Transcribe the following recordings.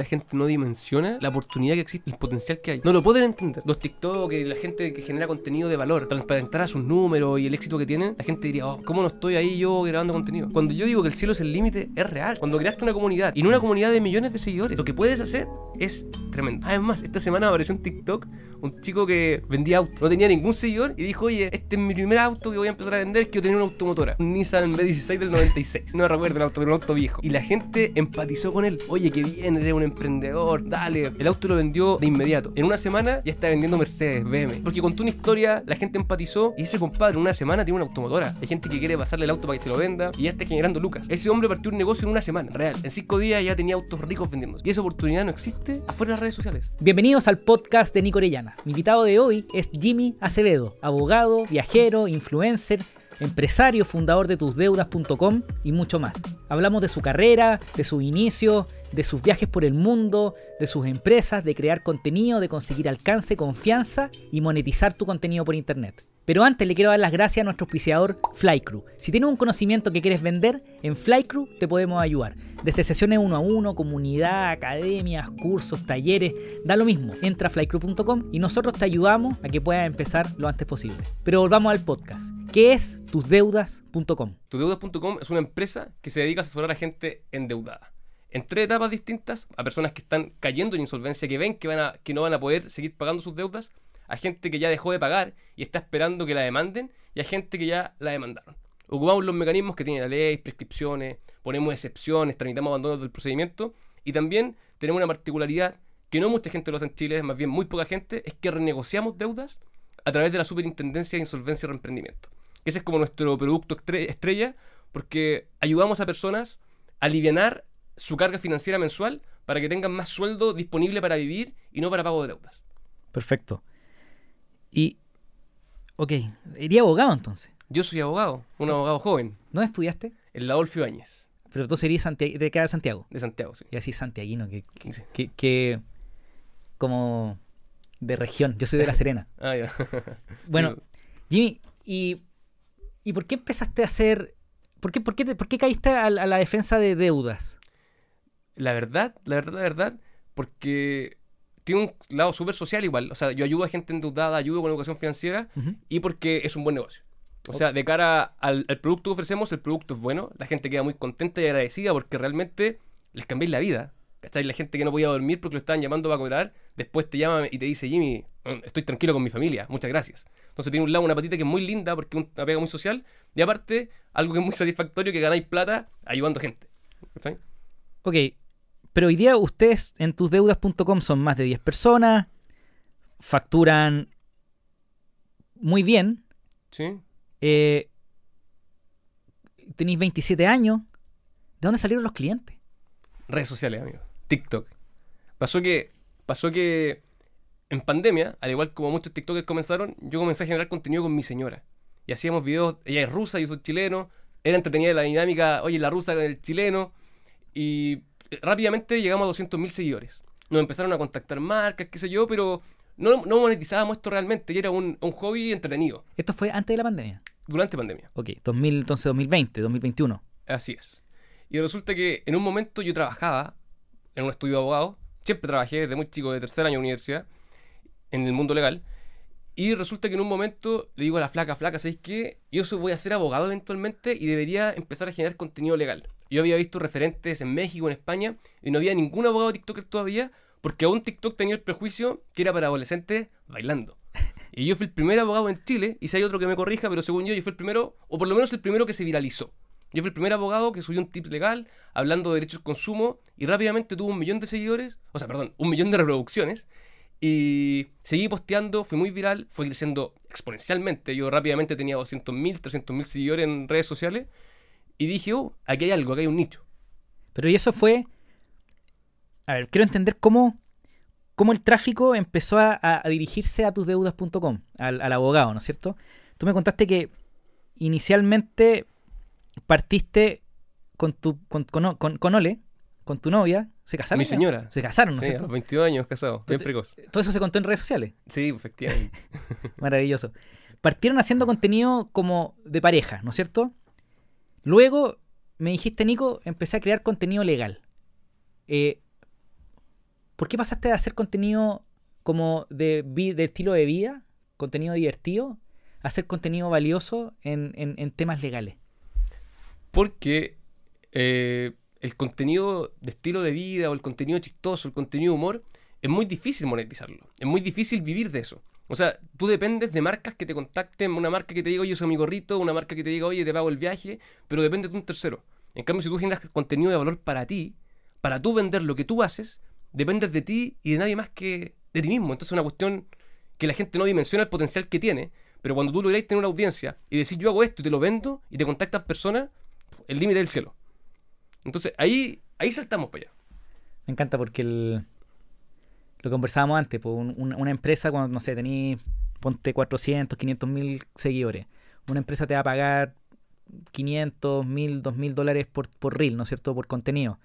La gente no dimensiona la oportunidad que existe, el potencial que hay. No lo pueden entender. Los TikTok, la gente que genera contenido de valor, transparentar sus números y el éxito que tienen, la gente diría, oh, ¿cómo no estoy ahí yo grabando contenido? Cuando yo digo que el cielo es el límite, es real. Cuando creaste una comunidad y no una comunidad de millones de seguidores, lo que puedes hacer es Además, esta semana apareció en TikTok un chico que vendía autos. No tenía ningún seguidor y dijo, oye, este es mi primer auto que voy a empezar a vender, quiero tener una automotora. Un Nissan B16 del 96. No recuerdo el auto, pero un auto viejo. Y la gente empatizó con él. Oye, qué bien, eres un emprendedor, dale. El auto lo vendió de inmediato. En una semana ya está vendiendo Mercedes, BM. Porque contó una historia, la gente empatizó y ese compadre en una semana tiene una automotora. Hay gente que quiere pasarle el auto para que se lo venda y ya está generando lucas. Ese hombre partió un negocio en una semana, real. En cinco días ya tenía autos ricos vendiéndose. Y esa oportunidad no existe afuera de sociales. Bienvenidos al podcast de Nico Orellana. Mi invitado de hoy es Jimmy Acevedo, abogado, viajero, influencer, empresario, fundador de tusdeudas.com y mucho más. Hablamos de su carrera, de su inicio, de sus viajes por el mundo, de sus empresas, de crear contenido, de conseguir alcance, confianza y monetizar tu contenido por internet. Pero antes le quiero dar las gracias a nuestro auspiciador Flycrew. Si tienes un conocimiento que quieres vender, en Flycrew te podemos ayudar. Desde sesiones uno a uno, comunidad, academias, cursos, talleres, da lo mismo. Entra a flycrew.com y nosotros te ayudamos a que puedas empezar lo antes posible. Pero volvamos al podcast. ¿Qué es tusdeudas.com? Tusdeudas.com es una empresa que se dedica a asesorar a gente endeudada en tres etapas distintas, a personas que están cayendo en insolvencia, que ven que, van a, que no van a poder seguir pagando sus deudas, a gente que ya dejó de pagar y está esperando que la demanden, y a gente que ya la demandaron. Ocupamos los mecanismos que tiene la ley, prescripciones, ponemos excepciones, tramitamos abandono del procedimiento, y también tenemos una particularidad que no mucha gente lo hace en Chile, más bien muy poca gente, es que renegociamos deudas a través de la Superintendencia de Insolvencia y Reemprendimiento. Ese es como nuestro producto estrella, porque ayudamos a personas a aliviar su carga financiera mensual para que tengan más sueldo disponible para vivir y no para pago de deudas. Perfecto. Y, ok, ¿iría abogado entonces? Yo soy abogado, un abogado joven. ¿Dónde estudiaste? En la Adolfo Áñez. Pero tú serías de cada Santiago. De Santiago, sí. Y así santiaguino, que, que, que, como de región. Yo soy de La Serena. ah, ya. bueno, Jimmy, ¿y, ¿y por qué empezaste a hacer... ¿Por qué, por qué, por qué caíste a la defensa de deudas? La verdad, la verdad, la verdad, porque tiene un lado súper social igual. O sea, yo ayudo a gente endeudada, ayudo con educación financiera y porque es un buen negocio. O sea, de cara al, producto que ofrecemos, el producto es bueno, la gente queda muy contenta y agradecida porque realmente les cambiáis la vida. ¿Cachai? La gente que no podía dormir porque lo estaban llamando para cobrar, después te llama y te dice, Jimmy, mm, estoy tranquilo con mi familia, muchas gracias. Entonces tiene un lado, una patita que es muy linda porque es una pega muy social y aparte, algo que es muy satisfactorio, que ganáis plata ayudando a gente. ¿Cachai? Ok, pero hoy día ustedes en tusdeudas.com son más de 10 personas, facturan muy bien. Sí. Eh, tenéis 27 años. ¿De dónde salieron los clientes? Redes sociales, amigo. TikTok. Pasó que, pasó que en pandemia, al igual como muchos TikTokers comenzaron, yo comencé a generar contenido con mi señora. Y hacíamos videos, ella es rusa, yo soy chileno. Era entretenida la dinámica, oye, la rusa con el chileno. Y rápidamente llegamos a 200.000 seguidores. Nos empezaron a contactar marcas, qué sé yo, pero no, no monetizábamos esto realmente y era un, un, hobby entretenido. ¿Esto fue antes de la pandemia? Durante pandemia. Ok, 2000, entonces 2020, 2021. Así es. Y resulta que en un momento yo trabajaba en un estudio de abogado, siempre trabajé desde muy chico, de tercer año de universidad, en el mundo legal, y resulta que en un momento le digo a la flaca, flaca, ¿sabéis qué? Yo voy a ser abogado eventualmente y debería empezar a generar contenido legal. Yo había visto referentes en México, en España, y no había ningún abogado TikToker todavía, porque aún TikTok tenía el prejuicio que era para adolescentes bailando. Y yo fui el primer abogado en Chile, y si hay otro que me corrija, pero según yo, yo fui el primero, o por lo menos el primero que se viralizó. Yo fui el primer abogado que subió un tip legal hablando de derechos de consumo y rápidamente tuvo un millón de seguidores, o sea, perdón, un millón de reproducciones. Y seguí posteando, fue muy viral, fue creciendo exponencialmente. Yo rápidamente tenía 200.000, 300.000 seguidores en redes sociales. Y dije, oh, aquí hay algo, aquí hay un nicho. Pero y eso fue... A ver, quiero entender cómo, cómo el tráfico empezó a, dirigirse a tusdeudas.com, al, al abogado, ¿no es cierto? Tú me contaste que inicialmente partiste con tu con, con, Ole, con tu novia, ¿se casaron? Mi señora. Se casaron, ¿no es cierto? 22 años casados, bien precoz. Todo eso se contó en redes sociales. Sí, efectivamente. Maravilloso. Partieron haciendo contenido como de pareja, ¿no es cierto? Luego me dijiste, Nico, empecé a crear contenido legal. Eh, ¿por qué pasaste de hacer contenido como de, estilo de vida, contenido divertido, a hacer contenido valioso en temas legales? Porque eh, el contenido de estilo de vida o el contenido chistoso, el contenido de humor, es muy difícil monetizarlo. Es muy difícil vivir de eso. O sea, tú dependes de marcas que te contacten, una marca que te diga, oye, soy mi gorrito, una marca que te diga, oye, te pago el viaje, pero depende de un tercero. En cambio, si tú generas contenido de valor para ti, para tú vender lo que tú haces, dependes de ti y de nadie más que de ti mismo. Entonces es una cuestión que la gente no dimensiona el potencial que tiene, pero cuando tú lográis tener una audiencia y decir yo hago esto y te lo vendo y te contactan personas, el límite del cielo. Entonces ahí, ahí saltamos para allá. Me encanta porque el, lo conversábamos antes, pues, un- un- una empresa cuando, no sé, tenés, ponte 400, 500 mil seguidores, una empresa te va a pagar 500, 1000, 2000 dólares por, por reel, ¿no es cierto?, por contenido.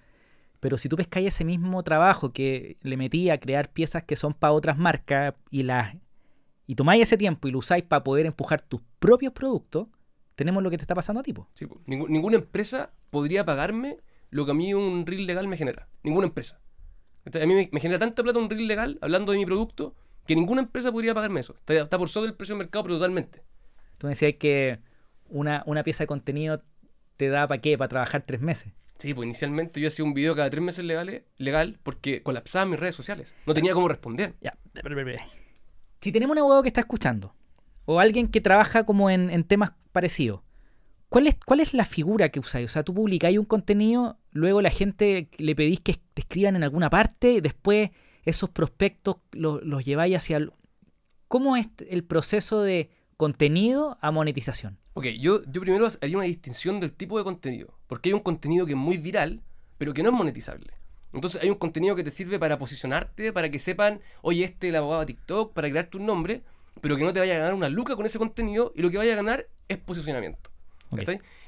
Pero si tú pescáis ese mismo trabajo que le metí a crear piezas que son para otras marcas y las y tomáis ese tiempo y lo usáis para poder empujar tus propios productos, tenemos lo que te está pasando a ti. Sí. Ningú- ninguna empresa podría pagarme lo que a mí un reel legal me genera. Ninguna empresa. Entonces, a mí me, me genera tanta plata un reel legal, hablando de mi producto, que ninguna empresa podría pagarme eso. Está, está por sobre el precio del mercado, pero totalmente. Tú me decías que una, una pieza de contenido te da para qué, para trabajar tres meses. Sí, pues inicialmente yo hacía un video cada tres meses legales, legal porque colapsaban mis redes sociales. No tenía cómo responder. Ya, Si tenemos un abogado que está escuchando, o alguien que trabaja como en, en temas parecidos, ¿cuál es, ¿cuál es la figura que usáis? O sea, tú publicáis un contenido, luego la gente le pedís que te escriban en alguna parte, después esos prospectos los, los lleváis hacia... el- ¿Cómo es el proceso de contenido a monetización? Ok, yo, yo primero haría una distinción del tipo de contenido. Porque hay un contenido que es muy viral, pero que no es monetizable. Entonces hay un contenido que te sirve para posicionarte, para que sepan, oye, este es el abogado de TikTok, para crearte un nombre, pero que no te vaya a ganar una luca con ese contenido y lo que vaya a ganar es posicionamiento.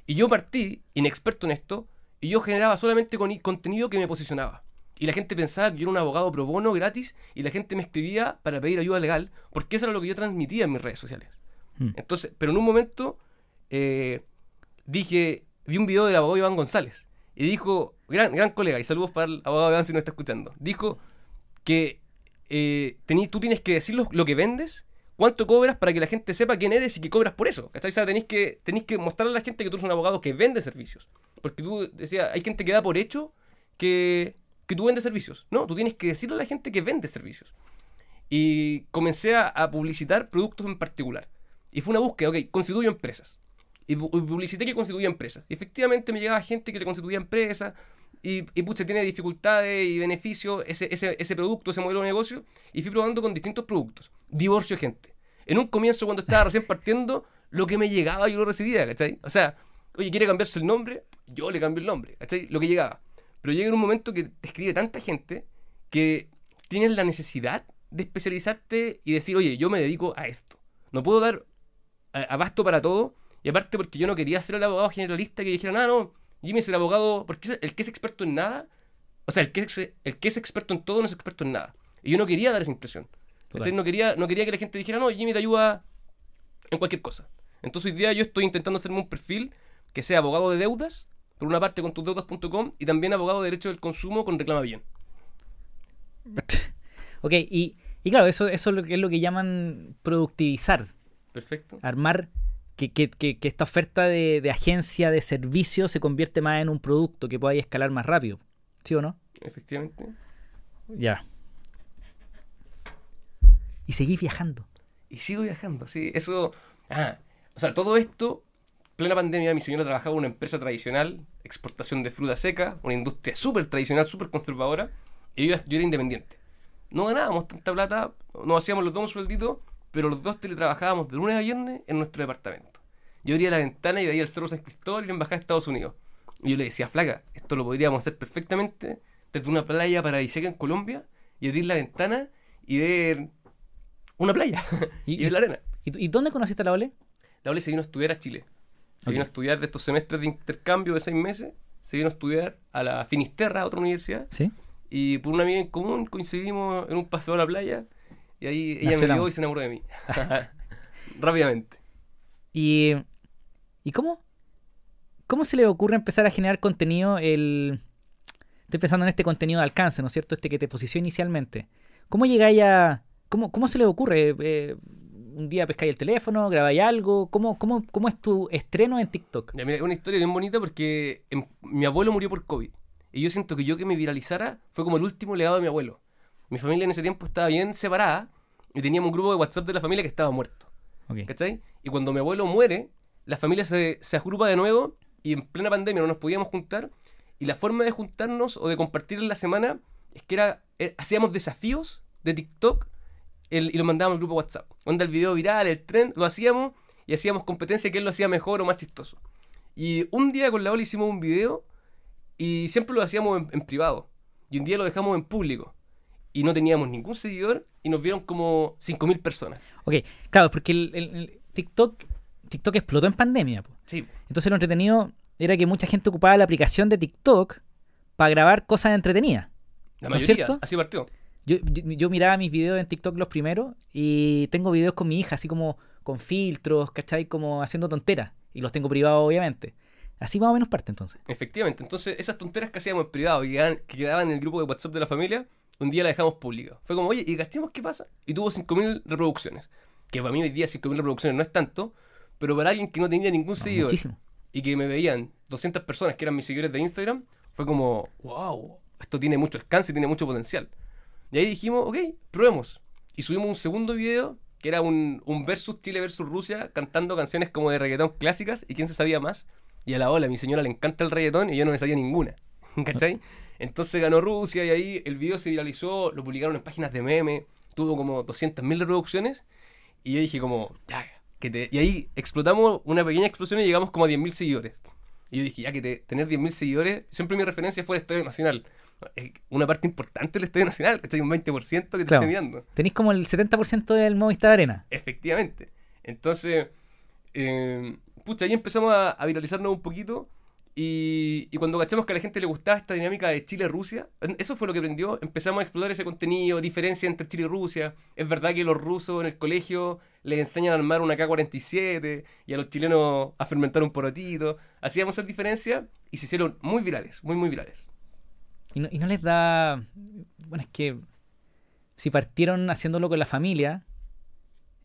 Y yo partí, inexperto en esto, y yo generaba solamente con contenido que me posicionaba. Y la gente pensaba que yo era un abogado pro bono gratis y la gente me escribía para pedir ayuda legal, porque eso era lo que yo transmitía en mis redes sociales. Hmm. Entonces, pero en un momento eh, dije, vi un video del abogado Iván González y dijo, gran, gran colega, y saludos para el abogado Iván si nos está escuchando, dijo que eh, tení- tú tienes que decir lo, lo que vendes, cuánto cobras para que la gente sepa quién eres y que cobras por eso. ¿Cachai? Tenés que, tenés que mostrarle a la gente que tú eres un abogado que vende servicios. Porque tú decías, hay gente que da por hecho que, que tú vendes servicios. No, tú tienes que decirle a la gente que vende servicios. Y comencé a, publicitar productos en particular. Y fue una búsqueda, ok, constituyo empresas. Y publicité que constituía empresas. Y efectivamente me llegaba gente que le constituía empresas. Y, y pucha, tiene dificultades y beneficios ese, ese, ese producto, ese modelo de negocio. Y fui probando con distintos productos. Divorcio gente. En un comienzo, cuando estaba recién partiendo, lo que me llegaba yo lo recibía, ¿cachai? O sea, oye, ¿quiere cambiarse el nombre? Yo le cambio el nombre, ¿cachai? Lo que llegaba. Pero llega en un momento que te escribe tanta gente que tienes la necesidad de especializarte y decir, oye, yo me dedico a esto. No puedo dar a- abasto para todo. Y aparte porque yo no quería ser el abogado generalista que dijera, no, no, Jimmy es el abogado, porque el que es experto en nada, o sea, el que es, el que es experto en todo no es experto en nada. Y yo no quería dar esa impresión. ¿cachai? No, quería, no quería que la gente dijera, no, Jimmy te ayuda en cualquier cosa. Entonces hoy día yo estoy intentando hacerme un perfil que sea abogado de deudas, por una parte con tusdeudas.com, y también abogado de derecho del consumo con Reclama Bien. Ok, y, y claro, eso, eso es lo que es lo que llaman productivizar. Perfecto. armar que, que- que- esta oferta de, de agencia de servicio se convierte más en un producto que pueda escalar más rápido. ¿Sí o no? Efectivamente. Ya. Y seguir viajando. Y sigo viajando, sí. Eso. Ah, o sea, todo esto, plena pandemia, mi señora trabajaba en una empresa tradicional, exportación de fruta seca, una industria súper tradicional, súper conservadora, y yo, yo era independiente. No ganábamos tanta plata, nos hacíamos los dos un sueldito, pero los dos teletrabajábamos de lunes a viernes en nuestro departamento. Yo abría la ventana y veía el Cerro San Cristóbal y la Embajada de Estados Unidos. Y yo le decía, flaca, esto lo podríamos hacer perfectamente desde una playa paradisíaca en Colombia y abrir la ventana y ver una playa ¿Y, y ver la arena. y, dónde conociste a la Ole? La Ole se vino a estudiar a Chile. Se Ok. vino a estudiar de estos semestres de intercambio de seis meses. Se vino a estudiar a la Finisterra, a otra universidad. Sí. Y por una amiga en común coincidimos en un paseo a la playa. Y ahí ella Nació me vio y se enamoró de mí. Rápidamente. ¿Y, ¿y cómo? ¿Cómo se le ocurre empezar a generar contenido el estoy pensando en este contenido de alcance, ¿no es cierto? Este que te posicionó inicialmente. ¿Cómo llegáis a... ¿Cómo, cómo se le ocurre? Eh, un día pescáis el teléfono, grabáis algo. ¿Cómo, cómo, ¿Cómo es tu estreno en TikTok? Mira, es una historia bien bonita porque em, mi abuelo murió por COVID. Y yo siento que yo que me viralizara fue como el último legado de mi abuelo. Mi familia en ese tiempo estaba bien separada y teníamos un grupo de WhatsApp de la familia que estaba muerto. Ok. ¿Cachai? Y cuando mi abuelo muere, la familia se, se agrupa de nuevo y en plena pandemia no nos podíamos juntar. Y la forma de juntarnos o de compartir en la semana es que era, eh, hacíamos desafíos de TikTok el- y lo mandábamos al grupo WhatsApp. Onda el video viral, el trend, lo hacíamos y hacíamos competencia que él lo hacía mejor o más chistoso. Y un día con la Ola hicimos un video y siempre lo hacíamos en, en privado. Y un día lo dejamos en público. Y no teníamos ningún seguidor y nos vieron como 5.000 personas. Ok, claro, porque el, el- el TikTok, TikTok explotó en pandemia. po. Sí, Entonces lo entretenido era que mucha gente ocupaba la aplicación de TikTok para grabar cosas entretenidas. la ¿No es mayoría. cierto? Así partió. Yo, yo, yo miraba mis videos en TikTok los primeros y tengo videos con mi hija, así como con filtros, ¿cachai? Como haciendo tonteras. Y los tengo privados, obviamente. Así más o menos parte entonces. Efectivamente, entonces esas tonteras que hacíamos en privado y que quedaban en el grupo de WhatsApp de la familia, un día la dejamos pública. Fue como, oye, y gastemos qué pasa. Y tuvo 5.000 reproducciones. Que para mí hoy día 5.000 reproducciones no es tanto, pero para alguien que no tenía ningún seguidor muchísimo. y que me veían 200 personas que eran mis seguidores de Instagram, fue como, wow, esto tiene mucho alcance y tiene mucho potencial. Y ahí dijimos, ok, probemos. Y subimos un segundo video que era un, un versus Chile versus Rusia, cantando canciones como de reggaetón clásicas y quién se sabía más. Y a la ola, a mi señora le encanta el reggaetón y yo no me sabía ninguna. ¿Cachai? Entonces ganó Rusia y ahí el video se viralizó, lo publicaron en páginas de meme, tuvo como 200.000 reproducciones. Y yo dije como, ya, que te... Y ahí explotamos una pequeña explosión y llegamos como a 10.000 seguidores. Y yo dije, ya que te- tener 10.000 seguidores, siempre mi referencia fue el Estadio Nacional. Una parte importante del Estadio Nacional, ¿cachai? Un 20% que te Claro. esté mirando. Tenéis como el 70% del Movistar Arena. Efectivamente. Entonces, eh, pucha, ahí empezamos a, a viralizarnos un poquito. Y, cuando cachamos que a la gente le gustaba esta dinámica de Chile-Rusia, eso fue lo que prendió. Empezamos a explorar ese contenido, diferencia entre Chile y Rusia. Es verdad que los rusos en el colegio les enseñan a armar una K-47 y a los chilenos a fermentar un porotito. Hacíamos esas diferencias y se hicieron muy virales, muy, muy virales. Y no les da. Bueno, es que. Si partieron haciéndolo con la familia,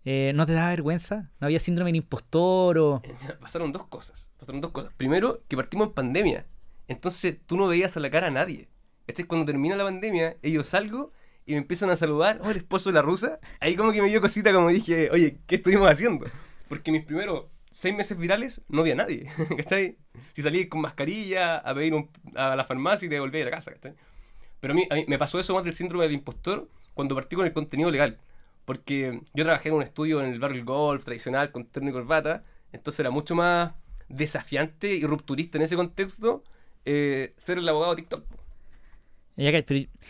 eh, ¿no te da vergüenza? ¿No había síndrome del impostor o.? Pasaron dos cosas. Pasaron dos cosas. Primero, que partimos en pandemia. Entonces tú no veías a la cara a nadie. Este cuando termina la pandemia, ellos salgo y me empiezan a saludar. Oh, el esposo de la rusa. Ahí como que me dio cosita como dije, oye, ¿qué estuvimos haciendo? Porque mis primeros seis meses virales no había nadie. ¿Cachai? Si salí con mascarilla a pedir a la farmacia y te volví a la casa. ¿cachai? Pero a mí, a mí me pasó eso más del síndrome del impostor cuando partí con el contenido legal. Porque yo trabajé en un estudio en el barrio golf tradicional con terno y corbata. Entonces era mucho más desafiante y rupturista en ese contexto eh, ser el abogado de TikTok.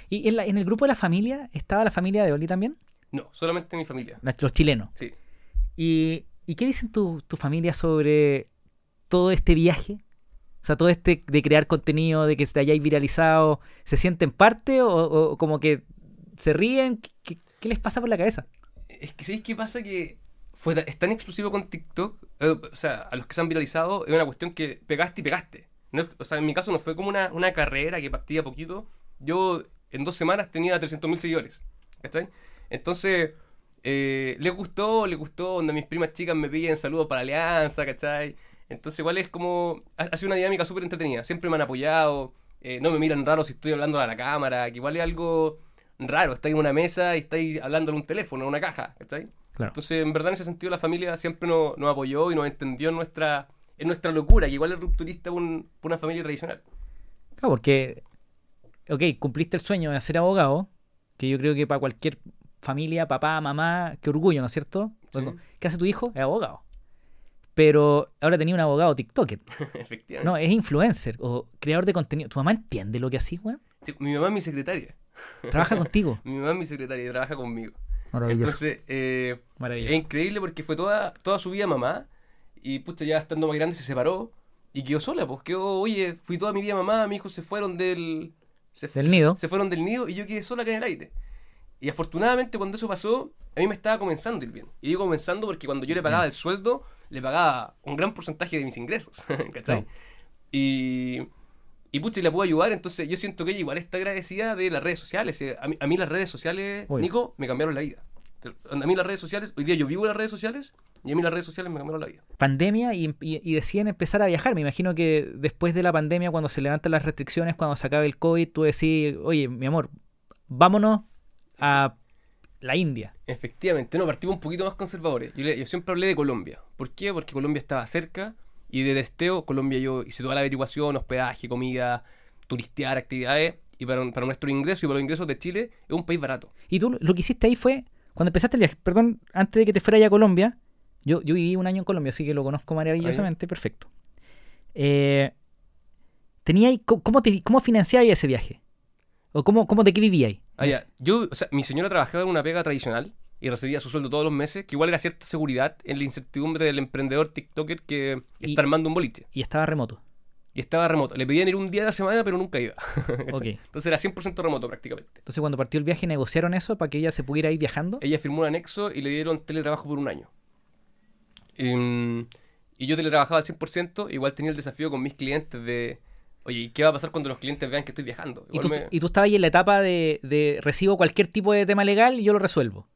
¿Y en, la- en el grupo de la familia estaba la familia de Oli también? No, solamente mi familia. Los chilenos. Sí. ¿Y, y qué dicen tu, tu familia sobre todo este viaje? O sea, todo este de crear contenido, de que se hayáis viralizado, ¿se sienten parte o, o como que se ríen? ¿Qué, qué- les pasa por la cabeza? Es que ¿sabéis qué pasa? Que fue, es tan explosivo con TikTok. eh, o sea, a los que se han viralizado es una cuestión que pegaste y pegaste. O sea, en mi caso no fue como una, una carrera que partía poquito. Yo en dos semanas tenía 300.000 seguidores. ¿Cachai? Entonces, eh, les gustó, les gustó. Donde mis primas chicas me piden saludos para Alianza, ¿cachai? Entonces, igual es como. Ha, ha sido una dinámica súper entretenida. Siempre me han apoyado. eh, no me miran raro si estoy hablando a la cámara. Que igual es algo raro. Estáis en una mesa y estáis hablando en un teléfono, en una caja, ¿cachai? Claro. Entonces, en verdad, en ese sentido, la familia siempre nos, nos apoyó y nos entendió en nuestra, en nuestra locura, que igual es rupturista por, un- por una familia tradicional. Claro, porque, ok, cumpliste el sueño de ser abogado, que yo creo que para cualquier familia, papá, mamá, qué orgullo, ¿no es cierto? Sí. ¿Qué hace tu hijo? Es abogado. Pero ahora tenía un abogado TikToker. Efectivamente. No, es influencer o creador de contenido. ¿Tu mamá entiende lo que así, weón? Sí, mi mamá es mi secretaria. Trabaja contigo. Mi mamá es mi secretaria y trabaja conmigo. Maravilloso. Entonces, eh, es increíble porque fue toda, toda su vida mamá y pucha, ya estando más grande se separó y quedó sola. Pues quedó, oye, fui toda mi vida mamá, mis hijos se fueron del, se, Del nido. Se fueron del nido y yo quedé sola acá en el aire. Y afortunadamente cuando eso pasó, a mí me estaba comenzando a ir bien. Y digo comenzando porque cuando yo le pagaba el sueldo, le pagaba un gran porcentaje de mis ingresos. ¿Cachai? Y, Y pucha, y la puedo ayudar, entonces yo siento que ella igual está agradecida de las redes sociales. Eh, A mí, a mí las redes sociales. Nico, me cambiaron la vida. A mí las redes sociales, hoy día yo vivo en las redes sociales y a mí las redes sociales me cambiaron la vida. Pandemia y, y- y deciden empezar a viajar. Me imagino que después de la pandemia, cuando se levantan las restricciones, cuando se acabe el COVID, tú decís, oye, mi amor, vámonos a la India. Efectivamente, no, partimos un poquito más conservadores. Yo siempre hablé de Colombia. ¿Por qué? Porque Colombia estaba cerca y de testeo, Colombia yo hice toda la averiguación, hospedaje, comida, turistear, actividades. Y para, para nuestro ingreso y para los ingresos de Chile es un país barato. Y tú lo que hiciste ahí fue, cuando empezaste el viaje, perdón, antes de que te fuera a Colombia, yo, yo viví un año en Colombia, así que lo conozco maravillosamente, perfecto. Eh, tenía ahí- ¿cómo, te, ¿Cómo financiabas ese viaje? ¿O cómo, cómo de qué vivíais? Ah, ya. Yo, o sea, mi señora trabajaba en una pega tradicional y recibía su sueldo todos los meses, que igual era cierta seguridad en la incertidumbre del emprendedor TikToker que Y- está armando un boliche. Y estaba remoto. Y estaba remoto. Le pedían ir un día de la semana, pero nunca iba. Ok. Entonces era 100% remoto prácticamente. Entonces cuando partió el viaje negociaron eso para que ella se pudiera ir viajando. Ella firmó un anexo y le dieron teletrabajo por un año. Em, y yo teletrabajaba al 100%, igual tenía el desafío con mis clientes de, oye, ¿y qué va a pasar cuando los clientes vean que estoy viajando? Y tú, me- y tú estabas ahí en la etapa de, de recibo cualquier tipo de tema legal y yo lo resuelvo.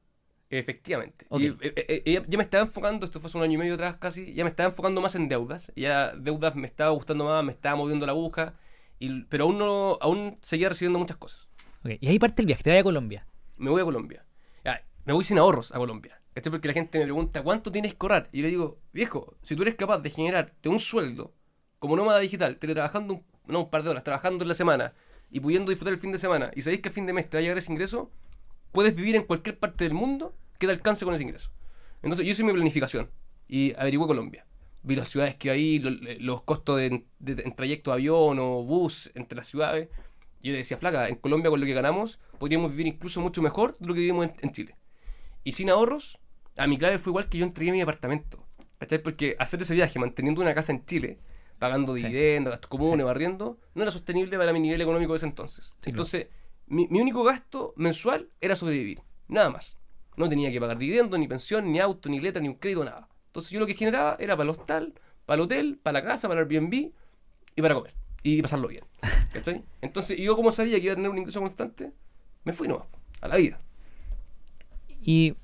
Efectivamente. Y eh, eh, ya me estaba enfocando, esto fue hace un año y medio atrás casi, ya me estaba enfocando más en deudas. Ya deudas me estaba gustando más, me estaba moviendo la aguja, y, pero aún no, aún seguía recibiendo muchas cosas. Ok, Y ahí parte el viaje, te vas a Colombia. me voy a Colombia. Ya, me voy sin ahorros a Colombia. ¿Cachai? Porque la gente me pregunta, ¿cuánto tienes que ahorrar? Y yo le digo, viejo, si tú eres capaz de generarte un sueldo como nómada digital, teletrabajando un, no, un par de horas, trabajando en la semana y pudiendo disfrutar el fin de semana, y sabéis que a fin de mes te va a llegar ese ingreso, puedes vivir en cualquier parte del mundo que te alcance con ese ingreso. Entonces yo hice mi planificación y averigué Colombia. Vi las ciudades que hay, lo- los costos de, de- en trayecto de avión o bus entre las ciudades. Y yo le decía, flaca, en Colombia con lo que ganamos podríamos vivir incluso mucho mejor de lo que vivimos en, en Chile. Y sin ahorros, a mi clave fue igual que yo entregué mi apartamento. ¿Cachai? Porque hacer ese viaje manteniendo una casa en Chile, pagando Sí. dividendos, gastos comunes, barriendo, no era sostenible para mi nivel económico de ese entonces. Sí, entonces, mi, mi único gasto mensual era sobrevivir. Nada más. No tenía que pagar dividendos, ni pensión, ni auto, ni letra, ni un crédito, nada. Entonces yo lo que generaba era para el hostal, para el hotel, para la casa, para el Airbnb y para comer. Y pasarlo bien. ¿Cachai? Entonces, y yo como sabía que iba a tener un ingreso constante, me fui nomás, a la vida. Y,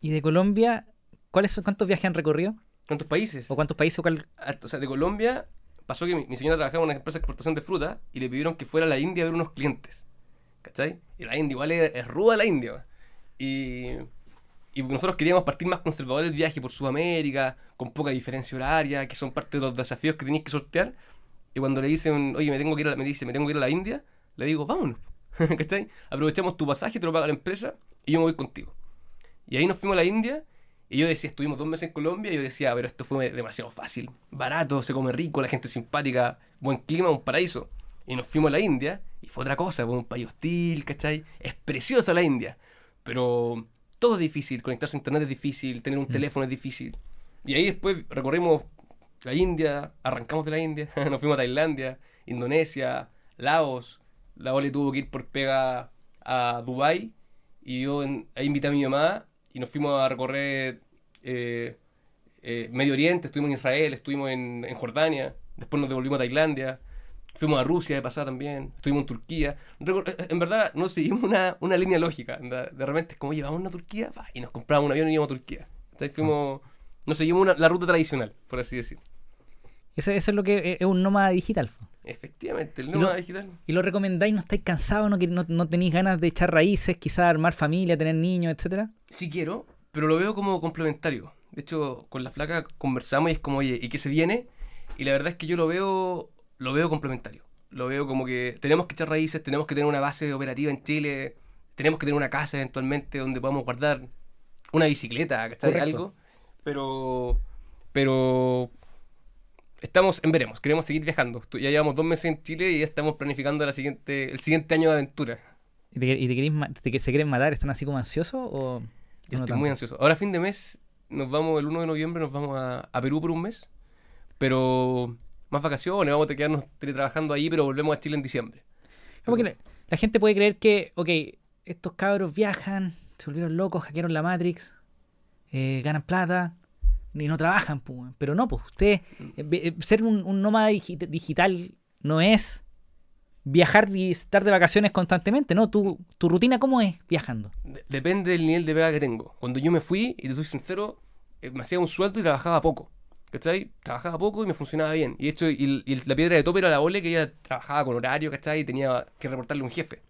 y de Colombia, ¿cuáles son, ¿cuántos viajes han recorrido? ¿Cuántos países? ¿O cuántos países? o cuál- O sea, de Colombia pasó que mi, mi señora trabajaba en una empresa de exportación de fruta y le pidieron que fuera a la India a ver unos clientes. ¿Cachai? Y la India igual es, es ruda la India. Y, y nosotros queríamos partir más conservadores el viaje por Sudamérica, con poca diferencia horaria, que son parte de los desafíos que tenéis que sortear. Y cuando le dicen, oye, me tengo que ir a, la- me dice, me tengo que ir a la India, le digo, vámonos. ¿Cachai? Aprovechamos tu pasaje, te lo paga la empresa y yo me voy contigo. Y ahí nos fuimos a la India. Y yo decía, estuvimos dos meses en Colombia. Y yo decía, pero esto fue demasiado fácil, barato, se come rico, la gente simpática, buen clima, un paraíso. Y nos fuimos a la India. Y fue otra cosa, fue un país hostil, ¿cachai? Es preciosa la India. Pero todo es difícil, conectarse a internet es difícil, tener un teléfono es difícil. Y ahí después recorrimos la India, arrancamos de la India, nos fuimos a Tailandia, Indonesia, Laos. La Ole tuvo que ir por pega a Dubai y yo en- ahí invité a mi mamá y nos fuimos a recorrer eh, eh, Medio Oriente, estuvimos en Israel, estuvimos en, en Jordania, después nos devolvimos a Tailandia, fuimos a Rusia de pasada también, estuvimos en Turquía. Eh, En verdad no seguimos una, una línea lógica, de repente es como llevamos a Turquía y nos compramos un avión y íbamos a Turquía. Entonces fuimos, no seguimos una- la ruta tradicional, por así decir. Eso, eso es lo que es- es un nómada digital. Efectivamente, el Y nómada lo- digital. ¿Y lo recomendáis? ¿No estáis cansados? ¿No, no, no tenéis ganas de echar raíces? Quizás armar familia, tener niños, etcétera? Sí quiero, pero lo veo como complementario. De hecho, con la flaca conversamos y es como, oye, ¿y qué se viene? Y la verdad es que yo lo veo, lo veo complementario. Lo veo como que tenemos que echar raíces, tenemos que tener una base operativa en Chile, tenemos que tener una casa eventualmente donde podamos guardar una bicicleta, ¿cachai? Correcto. Algo. Pero, pero estamos en veremos, queremos seguir viajando. Ya llevamos dos meses en Chile y ya estamos planificando la siguiente, el siguiente año de aventura. ¿Y te, y te se quieren matar? ¿Están así como ansiosos? O Yo no estoy tanto? muy ansioso. Ahora, fin de mes, nos vamos, el 1 de noviembre, nos vamos a, a Perú por un mes. Pero más vacaciones, vamos a quedarnos teletrabajando ahí, pero volvemos a Chile en diciembre. Como que la, la gente puede creer que, ok, estos cabros viajan, se volvieron locos, hackearon la Matrix, eh, ganan plata y no trabajan, pues. Pero no, pues usted, eh, eh, ser un, un nómada digi- digital no es viajar y estar de vacaciones constantemente, ¿no? ¿Tu, tu rutina cómo es viajando? De- depende del nivel de pega que tengo. Cuando yo me fui, y te soy sincero, me hacía un sueldo y trabajaba poco. ¿Cachai? Trabajaba poco y me funcionaba bien. Y de hecho, y, la piedra de tope era la ole que ella trabajaba con horario, ¿cachai? Y tenía que reportarle un jefe.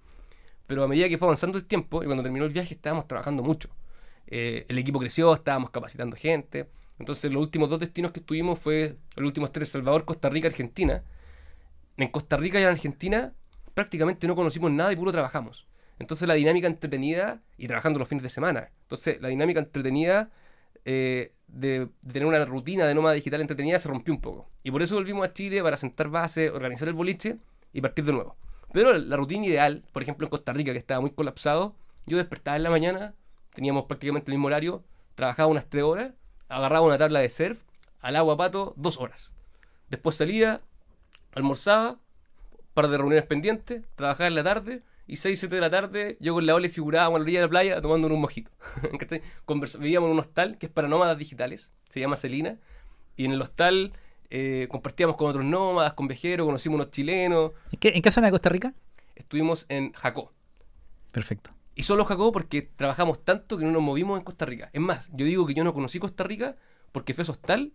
Pero a medida que fue avanzando el tiempo y cuando terminó el viaje estábamos trabajando mucho. Eh, el equipo creció, estábamos capacitando gente. Entonces los últimos dos destinos que estuvimos fue los últimos tres, Salvador, Costa Rica, Argentina. En Costa Rica y en Argentina prácticamente no conocimos nada y puro trabajamos. Entonces la dinámica entretenida y trabajando los fines de semana. Entonces la dinámica entretenida eh, de, tener una rutina de nómada digital entretenida se rompió un poco. Y por eso volvimos a Chile para sentar base, organizar el boliche y partir de nuevo. Pero la rutina ideal, por ejemplo en Costa Rica, que estaba muy colapsado, yo despertaba en la mañana, teníamos prácticamente el mismo horario, trabajaba unas 3 horas, agarraba una tabla de surf, al agua pato, 2 horas. Después salía, almorzaba, par de reuniones pendientes, trabajaba en la tarde y 6, 7 de la tarde yo con la ola figurábamos a la orilla de la playa tomando un mojito. Vivíamos en un hostal que es para nómadas digitales, se llama Celina, y en el hostal eh, compartíamos con otros nómadas, con viajeros, conocimos unos chilenos, ¿En qué, en qué zona de Costa Rica? estuvimos en Jacó. Perfecto. Y solo Jacó porque trabajamos tanto que no nos movimos en Costa Rica. Es más, yo digo que yo no conocí Costa Rica porque fue a hostal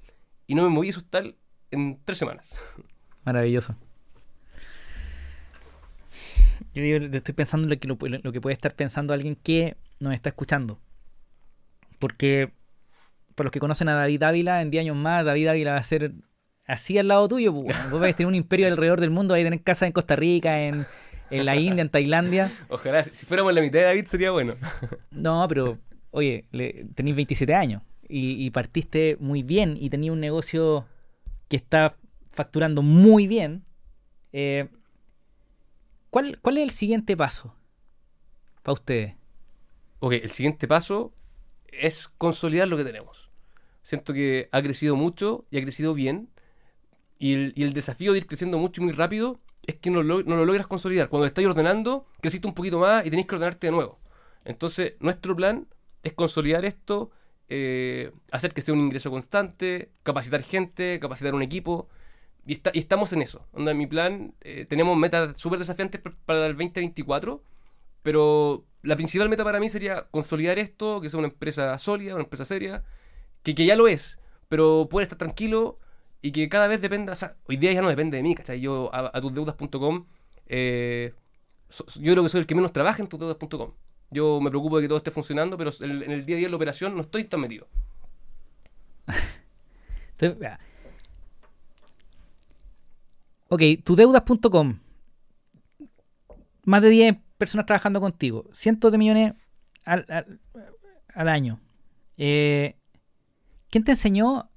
y no me moví de hostal en tres semanas. Maravilloso. Yo digo, estoy pensando en lo que, lo, lo que puede estar pensando alguien que nos está escuchando. Porque, por los que conocen a David Ávila, en 10 años más, David Ávila va a ser así al lado tuyo. pues, bueno. Vos vais a tener un imperio alrededor del mundo, vais a tener casa en Costa Rica, en, en la India, en Tailandia. Ojalá, si fuéramos la mitad de David sería bueno. No, pero, oye, le, tenéis 27 años y, y partiste muy bien y tenías un negocio que está facturando muy bien. Eh, ¿cuál, ¿Cuál es el siguiente paso para ustedes? Ok, el siguiente paso es consolidar lo que tenemos. Siento que ha crecido mucho y ha crecido bien. Y el, y el desafío de ir creciendo mucho y muy rápido es que no lo, no lo logras consolidar. Cuando estáis ordenando, creciste un poquito más y tenéis que ordenarte de nuevo. Entonces, nuestro plan es consolidar esto, eh, hacer que sea un ingreso constante, capacitar gente, capacitar un equipo. Y, está- y estamos en eso. Onda, mi plan, eh, tenemos metas súper desafiantes para el 2024. Pero la principal meta para mí sería consolidar esto, que sea una empresa sólida, una empresa seria, que, que ya lo es, pero puede estar tranquilo y que cada vez dependa, o sea, hoy día ya no depende de mí, ¿cachai? Yo a, a tusdeudas.com, eh, yo creo que soy el que menos trabaja en tusdeudas.com. Yo me preocupo de que todo esté funcionando, pero en el, día a día de la operación no estoy tan metido. Ok, tudeudas.com. Más de 10 personas trabajando contigo. Cientos de millones al, al- al año. Eh, ¿Quién te enseñó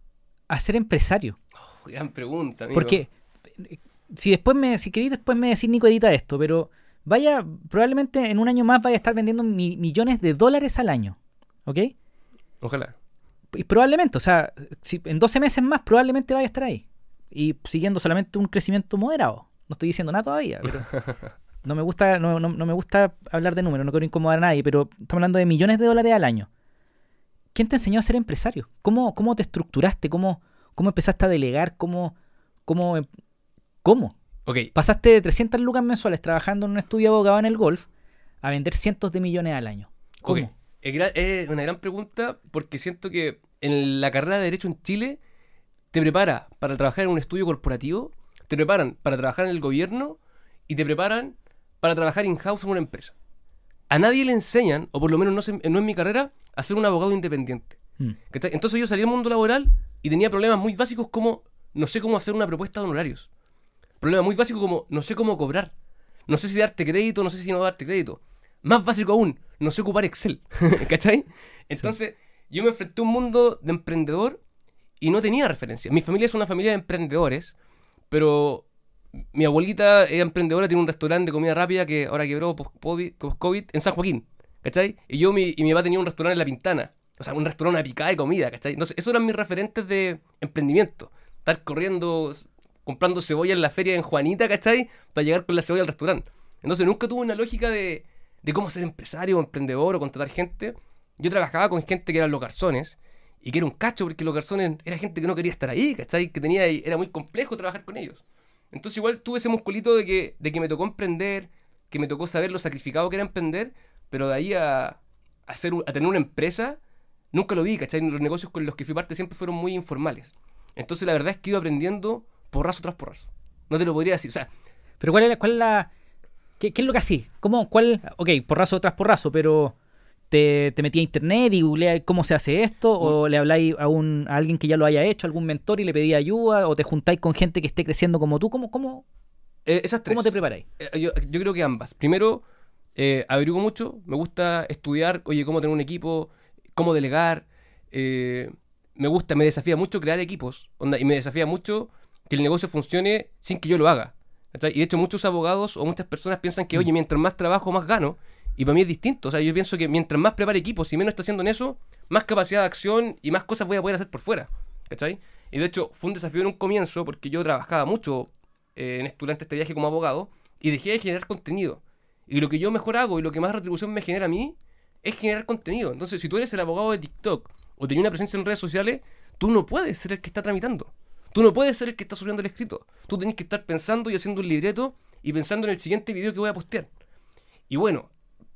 a ser empresario? Oh, gran pregunta, amigo. Porque si después me, si queréis después me decís Nico edita esto, pero vaya, probablemente en un año más vaya a estar vendiendo mi- millones de dólares al año. ¿Ok? Ojalá. Y probablemente, o sea, si en 12 meses más probablemente vaya a estar ahí. Y siguiendo solamente un crecimiento moderado. No estoy diciendo nada todavía, pero no me gusta, no, no- no me gusta hablar de números, no quiero incomodar a nadie, pero estamos hablando de millones de dólares al año. ¿Quién te enseñó a ser empresario? ¿Cómo, cómo te estructuraste? ¿Cómo, cómo empezaste a delegar? ¿Cómo, cómo, em- cómo? Pasaste de 300 lucas mensuales trabajando en un estudio abogado en el golf a vender cientos de millones al año. ¿Cómo? Es una gran pregunta porque siento que en la carrera de Derecho en Chile te prepara para trabajar en un estudio corporativo, te preparan para trabajar en el gobierno y te preparan para trabajar in-house en una empresa. A nadie le enseñan, o por lo menos no, se- no en mi carrera, a ser un abogado independiente. Mm. Entonces yo salí al mundo laboral y tenía problemas muy básicos como no sé cómo hacer una propuesta de honorarios. Problemas muy básicos como no sé cómo cobrar. No sé si darte crédito, no sé si no darte crédito. Más básico aún, no sé ocupar Excel. ¿Cachai? Entonces yo me enfrenté a un mundo de emprendedor y no tenía referencia. Mi familia es una familia de emprendedores, pero mi abuelita era emprendedora, tiene un restaurante de comida rápida que ahora quebró post-COVID en San Joaquín. ¿Cachai? Y yo mi, y mi papá tenía un restaurante en La Pintana. O sea, un restaurante, una picada de comida, ¿cachai? Entonces, esos eran mis referentes de emprendimiento. Estar corriendo, comprando cebolla en la feria en Juanita, ¿cachai? Para llegar con la cebolla al restaurante. Entonces, nunca tuve una lógica de, de cómo ser empresario emprendedor o contratar gente. Yo trabajaba con gente que eran los garzones y que era un cacho porque los garzones era gente que no quería estar ahí, ¿cachai? Que tenía, era muy complejo trabajar con ellos. Entonces igual tuve ese musculito de que, de que me tocó emprender, que me tocó saber lo sacrificado que era emprender, pero de ahí a, hacer, a tener una empresa, nunca lo vi, ¿cachai? Los negocios con los que fui parte siempre fueron muy informales. Entonces la verdad es que ido aprendiendo porrazo tras porrazo. No te lo podría decir, o sea... Pero ¿cuál es la... Cuál es la qué, qué, es lo que así? ¿Cómo, cuál, ok, porrazo tras porrazo, pero te, te metí a internet y googleé cómo se hace esto, o le habláis a, un, a alguien que ya lo haya hecho, algún mentor y le pedí ayuda, o te juntáis con gente que esté creciendo como tú, ¿cómo, cómo, eh, esas tres. ¿cómo te preparáis? Eh, yo, yo, creo que ambas. Primero, eh, averiguo mucho, me gusta estudiar, oye, cómo tener un equipo, cómo delegar, eh, me gusta, me desafía mucho crear equipos, onda, y me desafía mucho que el negocio funcione sin que yo lo haga. ¿cachai? Y de hecho muchos abogados o muchas personas piensan que, oye, mientras más trabajo, más gano. Y para mí es distinto. O sea, yo pienso que mientras más prepare equipos y menos está haciendo en eso, más capacidad de acción y más cosas voy a poder hacer por fuera. ¿Cachai? Y de hecho fue un desafío en un comienzo porque yo trabajaba mucho eh, en, durante este viaje como abogado y dejé de generar contenido. Y lo que yo mejor hago y lo que más retribución me genera a mí es generar contenido. Entonces, si tú eres el abogado de TikTok o tenías una presencia en redes sociales, tú no puedes ser el que está tramitando. Tú no puedes ser el que está subiendo el escrito. Tú tienes que estar pensando y haciendo un libreto y pensando en el siguiente video que voy a postear. Y bueno,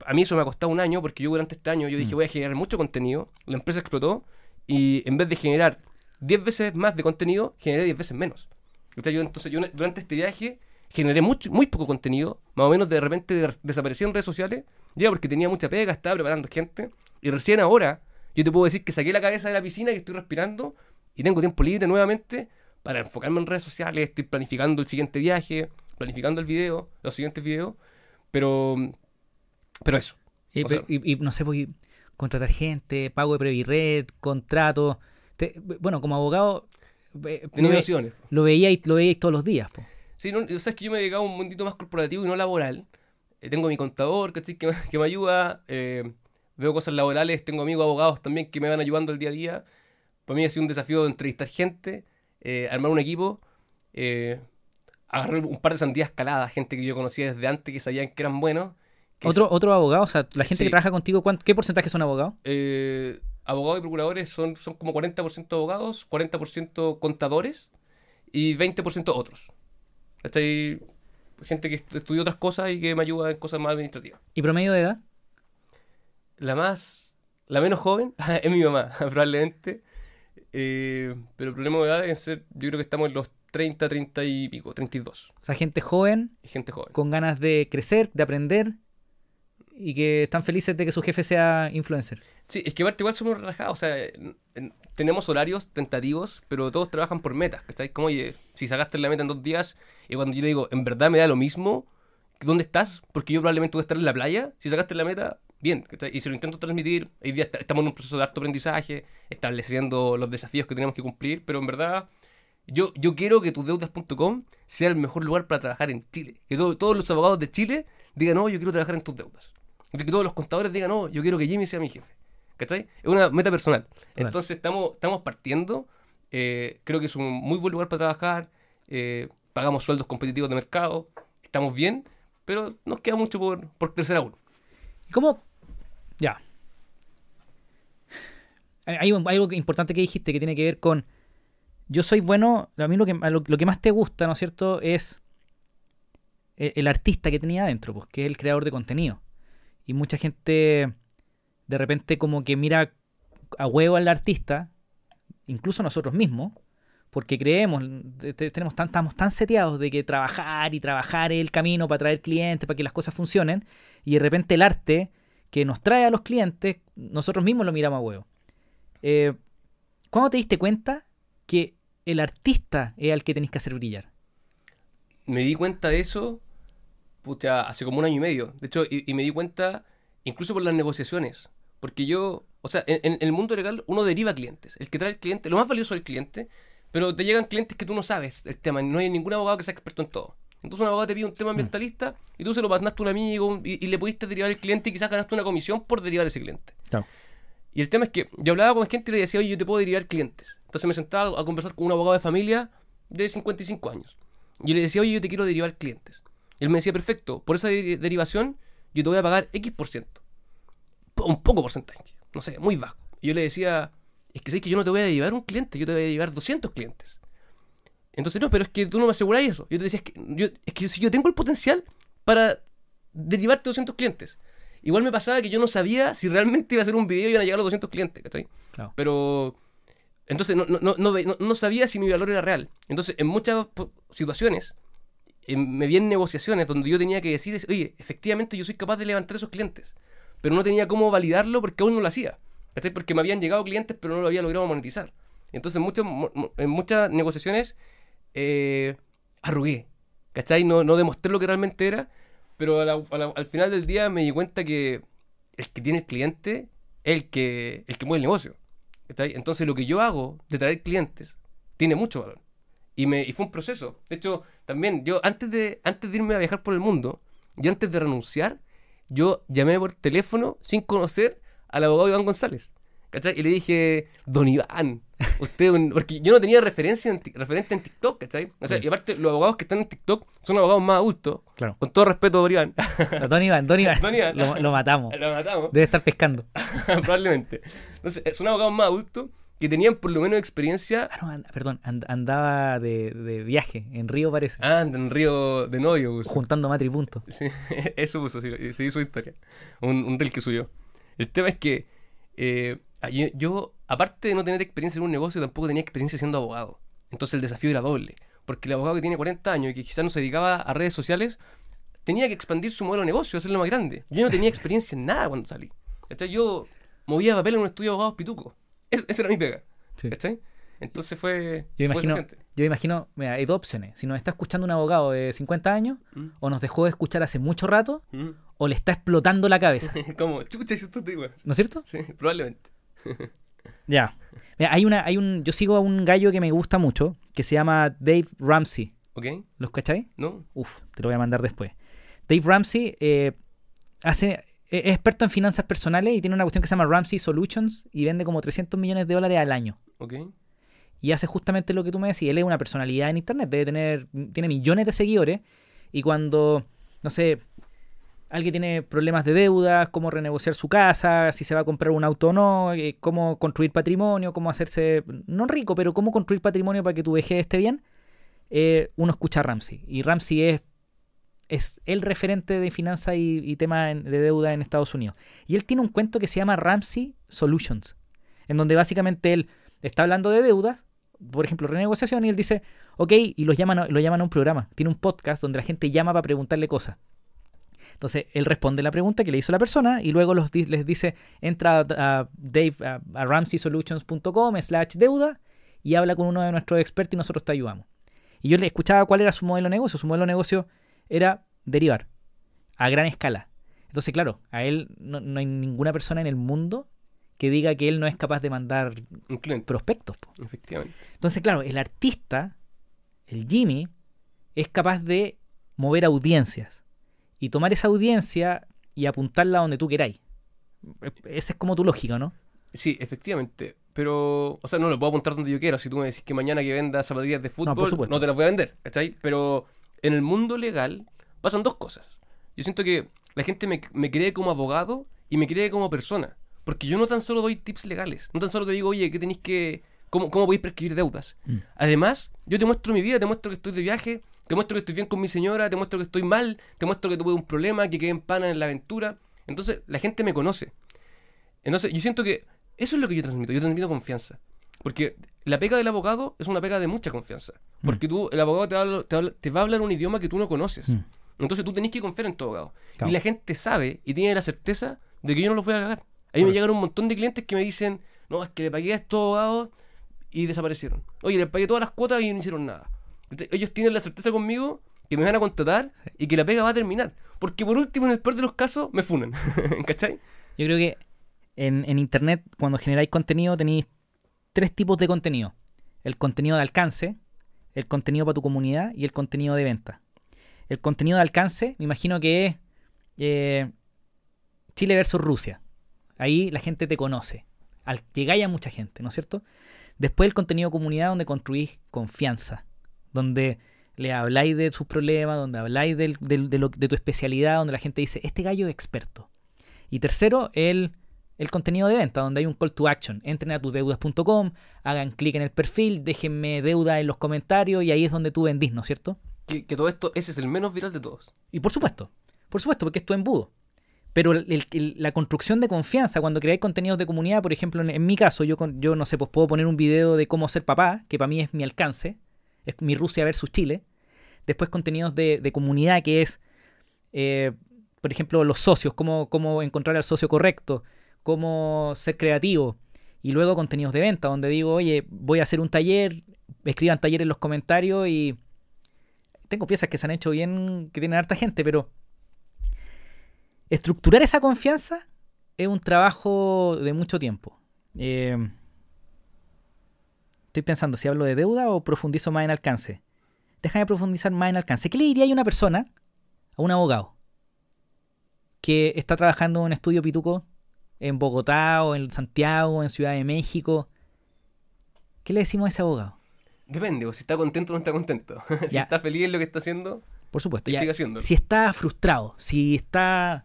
a mí eso me ha costado un año porque yo durante este año yo dije voy a generar mucho contenido, la empresa explotó y en vez de generar 10 veces más de contenido, generé 10 veces menos. O sea, yo, entonces yo durante este viaje generé mucho, muy poco contenido, más o menos de repente de, desaparecí en redes sociales, ya porque tenía mucha pega, estaba preparando gente, y recién ahora yo te puedo decir que saqué la cabeza de la piscina y estoy respirando y tengo tiempo libre nuevamente para enfocarme en redes sociales, estoy planificando el siguiente viaje, planificando el video, los siguientes videos, pero pero eso. Y, sea, y, y no sé, voy contratar gente, pago de Previred, contrato. Te, bueno, como abogado. Lo, ve, lo veíais lo veía todos los días. Po. Sí, no, o sea, es que yo me he dedicado a un mundito más corporativo y no laboral. Eh, tengo mi contador que, que, me, que me ayuda. Eh, veo cosas laborales, tengo amigos abogados también que me van ayudando el día a día. Para mí ha sido un desafío de entrevistar gente, eh, armar un equipo, agarrar un par de sandías caladas, gente que yo conocía desde antes que sabían que eran buenos ¿Otro, ¿Otro abogado? O sea, la gente sí. que trabaja contigo, ¿qué porcentaje son abogados? Eh, abogados y procuradores son, son como 40% abogados, 40% contadores y 20% otros. ¿Cachai? Gente que estudió otras cosas y que me ayuda en cosas más administrativas. ¿Y promedio de edad? La más. La menos joven es mi mamá, probablemente. Eh, pero el problema de edad es ser. Yo creo que estamos en los 30, 30 y pico, 32. O sea, gente joven. Y gente joven. Con ganas de crecer, de aprender y que están felices de que su jefe sea influencer. Sí, es que aparte igual somos relajados, o sea, tenemos horarios tentativos, pero todos trabajan por metas, ¿cachai? Como, oye, si sacaste la meta en dos días, y cuando yo le digo, en verdad me da lo mismo, ¿dónde estás? Porque yo probablemente voy a estar en la playa, si sacaste la meta, bien, ¿cachai? Y si lo intento transmitir, hoy día estamos en un proceso de harto aprendizaje, estableciendo los desafíos que tenemos que cumplir, pero en verdad... Yo, yo quiero que tusdeudas.com sea el mejor lugar para trabajar en Chile. Que todo, todos los abogados de Chile digan, no, yo quiero trabajar en tus deudas de que todos los contadores digan, no, yo quiero que Jimmy sea mi jefe. ¿Cachai? Es una meta personal. Claro. Entonces estamos, estamos partiendo. Eh, creo que es un muy buen lugar para trabajar. Eh, pagamos sueldos competitivos de mercado. Estamos bien, pero nos queda mucho por, por crecer aún. ¿Y cómo? Ya. Hay, un, hay, algo importante que dijiste que tiene que ver con. Yo soy bueno. A mí lo que, lo, lo que más te gusta, ¿no es cierto? Es el, el artista que tenía adentro, pues, que es el creador de contenido. Y mucha gente de repente como que mira a huevo al artista, incluso nosotros mismos, porque creemos, tenemos estamos tan seteados de que trabajar y trabajar es el camino para traer clientes, para que las cosas funcionen, y de repente el arte que nos trae a los clientes, nosotros mismos lo miramos a huevo. Eh, ¿Cuándo te diste cuenta que el artista es el que tenés que hacer brillar? Me di cuenta de eso pucha, hace como un año y medio. De hecho, y, y, me di cuenta incluso por las negociaciones. Porque yo, o sea, en, en, el mundo legal uno deriva clientes. El que trae el cliente, lo más valioso es el cliente, pero te llegan clientes que tú no sabes el tema. No hay ningún abogado que sea experto en todo. Entonces un abogado te pide un tema ambientalista mm. y tú se lo mandaste a un amigo y, y, le pudiste derivar el cliente y quizás ganaste una comisión por derivar ese cliente. No. Y el tema es que yo hablaba con gente y le decía, oye, yo te puedo derivar clientes. Entonces me sentaba a conversar con un abogado de familia de 55 años. Y le decía, oye, yo te quiero derivar clientes. Y él me decía, perfecto, por esa de derivación yo te voy a pagar X por ciento. Un poco porcentaje, no sé, muy bajo. Y yo le decía, es que sé que yo no te voy a derivar un cliente, yo te voy a derivar 200 clientes. Entonces, no, pero es que tú no me aseguráis eso. Yo te decía, es que, yo, es que si yo tengo el potencial para derivarte 200 clientes. Igual me pasaba que yo no sabía si realmente iba a hacer un video y iban a llegar los 200 clientes, ¿cachai? Claro. Pero entonces no, no, no, no, no- sabía si mi valor era real. Entonces, en muchas situaciones, me vi en negociaciones donde yo tenía que decir, oye, efectivamente yo soy capaz de levantar esos clientes. Pero no tenía cómo validarlo porque aún no lo hacía. ¿cachai? Porque me habían llegado clientes, pero no lo había logrado monetizar. Entonces, muchas, en muchas negociaciones, eh, arrugué. ¿Cachai? No, no demostré lo que realmente era. Pero al final del día me di cuenta que el que tiene el cliente es el que, el que mueve el negocio. ¿cachai? Entonces lo que yo hago de traer clientes tiene mucho valor. Y, me, y fue un proceso. De hecho, también yo antes de, antes de irme a viajar por el mundo y antes de renunciar, yo llamé por teléfono sin conocer al abogado Iván González. ¿Cachai? Y le dije, don Iván, usted, un-". porque yo no tenía referencia en referente en TikTok, ¿cachai? O sea, Sí. y aparte los abogados que están en TikTok son abogados más adultos, Claro. con todo respeto, don Iván. Don Iván, Don Iván. Don Iván. Lo, lo matamos. Lo matamos. Debe estar pescando. Probablemente. Entonces, son abogados más adultos que tenían por lo menos experiencia. Ah, no, and- perdón, and- andaba de, de viaje, en Río parece. Ah, en Río de Novio. puso. Juntando matri puntos. Sí, eso puso, sí, sí, su historia. Un, un reel que subió. El tema es que eh, yo, yo, aparte de no tener experiencia en un negocio, tampoco tenía experiencia siendo abogado. Entonces el desafío era doble. Porque el abogado que tiene 40 años y que quizás no se dedicaba a redes sociales, tenía que expandir su modelo de negocio, hacerlo más grande. Yo no tenía experiencia en nada cuando salí. Yo movía papel en un estudio de abogados pituco. Es- esa era mi pega. Sí. ¿Cachai? Entonces fue. Yo imagino, yo imagino, mira, hay dos opciones. Si nos está escuchando un abogado de 50 años, Mm. o nos dejó de escuchar hace mucho rato, Mm. o le está explotando la cabeza. Como, chucha, yo estoy igual. ¿No es cierto? Sí, probablemente. Ya. Mira, hay una, hay un, yo sigo a un gallo que me gusta mucho, que se llama Dave Ramsey. ¿Ok? ¿Los cacháis? ¿No? Uf, te lo voy a mandar después. Dave Ramsey eh, hace, es experto en finanzas personales y tiene una cuestión que se llama Ramsey Solutions y vende como 300 millones de dólares al año. ¿Ok? y hace justamente lo que tú me decís. Él es una personalidad en internet, debe tener, tiene millones de seguidores y cuando, no sé, alguien tiene problemas de deudas, cómo renegociar su casa, si se va a comprar un auto o no, eh, cómo construir patrimonio, cómo hacerse, no rico, pero cómo construir patrimonio para que tu vejez esté bien, eh, uno escucha a Ramsey. Y Ramsey es, es el referente de finanzas y, temas de deuda en Estados Unidos. Y él tiene un cuento que se llama Ramsey Solutions, en donde básicamente él está hablando de deudas, por ejemplo, renegociación, y él dice, ok, y los llaman, lo llaman a un programa. Tiene un podcast donde la gente llama para preguntarle cosas. Entonces, él responde la pregunta que le hizo la persona y luego los, les dice, entra a, a Dave, a, a ramseysolutions.com slash deuda y habla con uno de nuestros expertos y nosotros te ayudamos. Y yo le escuchaba cuál era su modelo de negocio. Su modelo de negocio era derivar a gran escala. Entonces, claro, a él no, no hay ninguna persona en el mundo que diga que él no es capaz de mandar prospectos. po. Efectivamente. Entonces, claro, el artista, el Jimmy, es capaz de mover audiencias y tomar esa audiencia y apuntarla donde tú queráis. E- Esa es como tu lógica, ¿no? Sí, efectivamente. Pero, o sea, no lo puedo apuntar donde yo quiera. Si tú me decís que mañana que venda zapatillas de fútbol, no, supuesto. te las voy a vender, ¿cachai? Pero en el mundo legal pasan dos cosas. Yo siento que la gente me, me cree como abogado y me cree como persona. Porque yo no tan solo doy tips legales. No tan solo te digo, oye, ¿qué tenéis que. ¿Cómo, cómo podéis prescribir deudas? Mm. Además, yo te muestro mi vida, te muestro que estoy de viaje, te muestro que estoy bien con mi señora, te muestro que estoy mal, te muestro que tuve un problema, que quedé en pana en la aventura. Entonces, la gente me conoce. Entonces, yo siento que eso es lo que yo transmito. Yo transmito confianza. Porque la pega del abogado es una pega de mucha confianza. Porque tú, el abogado te va, a hablar, te va te va a hablar un idioma que tú no conoces. Mm. Entonces tú tenés que confiar en tu abogado. Claro. Y la gente sabe y tiene la certeza de que yo no los voy a cagar. A mí me Correcto. llegaron un montón de clientes que me dicen, no, es que le pagué a estos abogados y desaparecieron. Oye, les pagué todas las cuotas y no hicieron nada. Entonces, ellos tienen la certeza conmigo que me van a contratar y que la pega va a terminar. Porque por último, en el peor de los casos, me funan. ¿Cachai? Yo creo que en, en Internet, cuando generáis contenido, tenéis tres tipos de contenido. El contenido de alcance, el contenido para tu comunidad y el contenido de venta. El contenido de alcance, me imagino que es eh, Chile versus Rusia. Ahí la gente te conoce. Al, llegáis a mucha gente, ¿no es cierto? Después el contenido de comunidad donde construís confianza. Donde le habláis de sus problemas, donde habláis de, lo- de tu especialidad, donde la gente dice, este gallo es experto. Y tercero, el el contenido de venta, donde hay un call to action. Entren a tusdeudas.com, hagan clic en el perfil, déjenme deuda en los comentarios y ahí es donde tú vendís, ¿no es cierto? Que, que todo esto, ese es el menos viral de todos. Y por supuesto, por supuesto, porque es tu embudo. Pero el- el- la construcción de confianza, cuando creáis contenidos de comunidad, por ejemplo, en, en mi caso, yo, con- yo no sé, pues puedo poner un video de cómo ser papá, que para mí es mi alcance, es mi Rusia versus Chile. Después contenidos de, de comunidad, que es, eh, por ejemplo, los socios, cómo, cómo encontrar al socio correcto, cómo ser creativo. Y luego contenidos de venta, donde digo, oye, voy a hacer un taller, escriban taller en los comentarios y tengo piezas que se han hecho bien, que tienen harta gente, pero estructurar esa confianza es un trabajo de mucho tiempo. Eh, estoy pensando si hablo de deuda o profundizo más en alcance. Déjame profundizar más en alcance. ¿Qué le diría a una persona, a un abogado, que está trabajando en un estudio pituco en Bogotá o en Santiago o en Ciudad de México? ¿Qué le decimos a ese abogado? Depende, o si está contento o no está contento. si Ya. está feliz en lo que está haciendo, Por supuesto. ya, siga haciendo. si está frustrado, si está,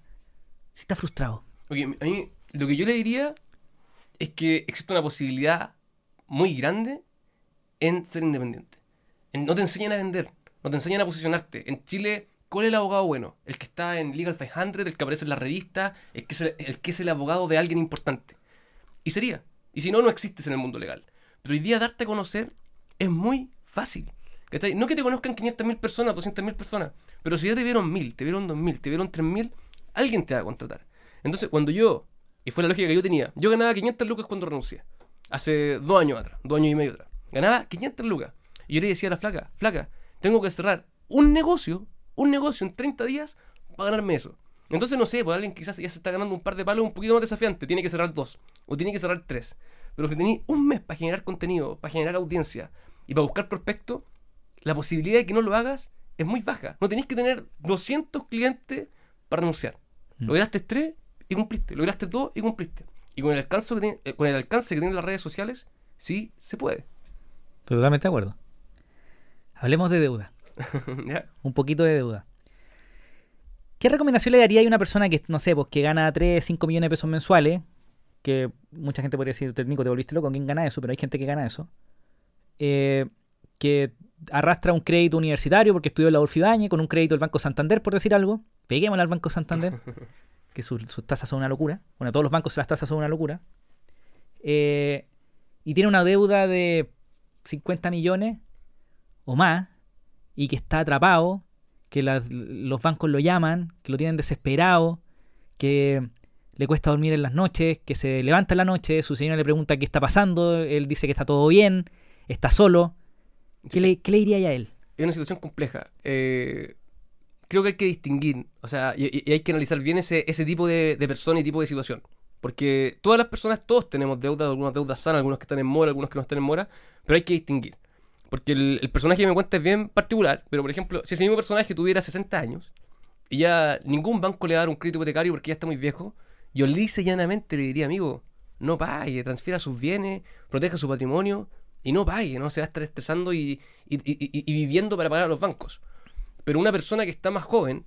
si está frustrado. Ok, a mí lo que yo le diría es que existe una posibilidad muy grande en ser independiente. En- no te enseñan a vender, no te enseñan a posicionarte. En Chile, ¿cuál es el abogado bueno? El que está en Legal 500, el que aparece en la revista, el que es el, el que es el abogado de alguien importante. Y sería. Y si no, no existes en el mundo legal. Pero hoy día darte a conocer es muy fácil. ¿cachai? No que te conozcan 500.000 personas, 200.000 personas, pero si ya te vieron 1.000, te vieron 2.000, te vieron 3.000, alguien te va a contratar. Entonces, cuando yo, y fue la lógica que yo tenía, yo ganaba 500 lucas cuando renuncié, hace dos años atrás, dos años y medio atrás. Ganaba 500 lucas. Y yo le decía a la flaca, flaca, tengo que cerrar un negocio, un negocio en 30 días para ganarme eso. Entonces, no sé, pues alguien quizás ya se está ganando un par de palos un poquito más desafiante, tiene que cerrar dos, o tiene que cerrar tres. Pero si tenéis un mes para generar contenido, para generar audiencia y para buscar prospectos, la posibilidad de que no lo hagas es muy baja. No tenéis que tener 200 clientes para renunciar. Mm. Lograste tres y cumpliste. Lograste dos y cumpliste. Y con el alcance que, tiene- eh, con el alcance que tienen las redes sociales, sí se puede. Totalmente de acuerdo. Hablemos de deuda. Un poquito de deuda. ¿Qué recomendación le daría a una persona que, no sé, pues que gana 3, 5 millones de pesos mensuales? Que mucha gente podría decir, Nico, te volviste loco, ¿quién gana eso? Pero hay gente que gana eso. Eh, que arrastra un crédito universitario porque estudió en la Orfibañe con un crédito del Banco Santander, por decir algo. Peguémosle al Banco Santander, que sus, sus tasas son una locura. Bueno, todos los bancos las tasas son una locura. Eh, y tiene una deuda de 50 millones o más y que está atrapado, que los bancos lo llaman, que lo tienen desesperado, que le cuesta dormir en las noches, que se levanta en la noche, su señora le pregunta qué está pasando, él dice que está todo bien, está solo. ¿Qué le, qué le diría a él? Es una situación compleja. Eh, creo que hay que distinguir, o sea, y, hay que analizar bien ese, ese tipo de, de persona y tipo de situación. Porque todas las personas, todos tenemos deudas, algunas deudas sanas, algunas que están en mora, algunas que no están en mora, pero hay que distinguir. Porque el, el personaje que me cuenta es bien particular, pero por ejemplo, si ese mismo personaje tuviera 60 años y ya ningún banco le va a dar un crédito hipotecario porque ya está muy viejo, yo lisa y llanamente le diría, amigo, no pague, transfiera sus bienes, proteja su patrimonio y no pague, no se va a estar estresando y, y- y- y- viviendo para pagar a los bancos. Pero una persona que está más joven,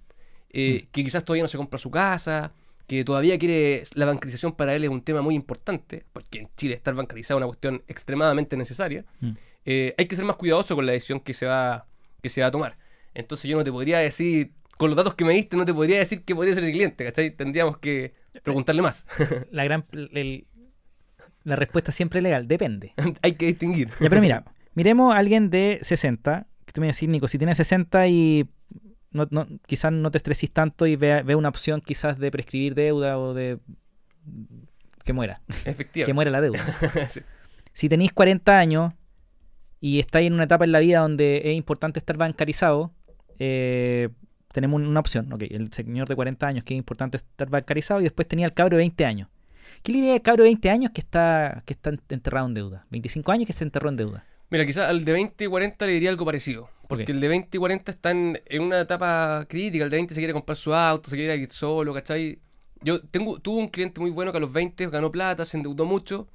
eh, que quizás todavía no se compra su casa, que todavía quiere la bancarización para él es un tema muy importante, porque en Chile estar bancarizado es una cuestión extremadamente necesaria, Mm. Eh, hay que ser más cuidadoso con la decisión que se va, que se va a tomar. Entonces yo no te podría decir, con los datos que me diste, no te podría decir que podría ser el cliente, ¿cachai? Tendríamos que preguntarle más. La gran el- la respuesta siempre es legal, depende. hay que distinguir. Ya, pero mira, miremos a alguien de 60, que tú me decís, Nico, si tienes 60 y no, no- quizás no te estreses tanto y ve, ve una opción quizás de prescribir deuda o de que muera, que Efectivamente. muera la deuda. Sí. Si tenéis 40 años y estáis en una etapa en la vida donde es importante estar bancarizado, eh, tenemos un- una opción. Ok, el señor de 40 años que es importante estar bancarizado y después tenía el cabro de 20 años. ¿Qué le diría al cabro de 20 años que está, que está enterrado en deuda? 25 años que se enterró en deuda. Mira, quizás al de 20 y 40 le diría algo parecido. Porque Ok. el de 20 y 40 está en, en una etapa crítica. El de 20 se quiere comprar su auto, se quiere ir solo, ¿cachai? Yo tengo, tuve un cliente muy bueno que a los 20 ganó plata, se endeudó mucho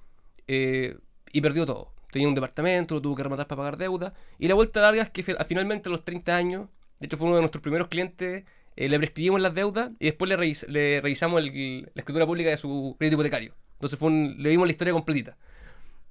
eh, y perdió todo. Tenía un departamento, lo tuvo que rematar para pagar deuda. Y la vuelta larga es que fi- finalmente a los 30 años, de hecho fue uno de nuestros primeros clientes, eh, le prescribimos las deudas y después le, revis- le revisamos la escritura pública de su crédito hipotecario. Entonces fue un- le dimos la historia completita.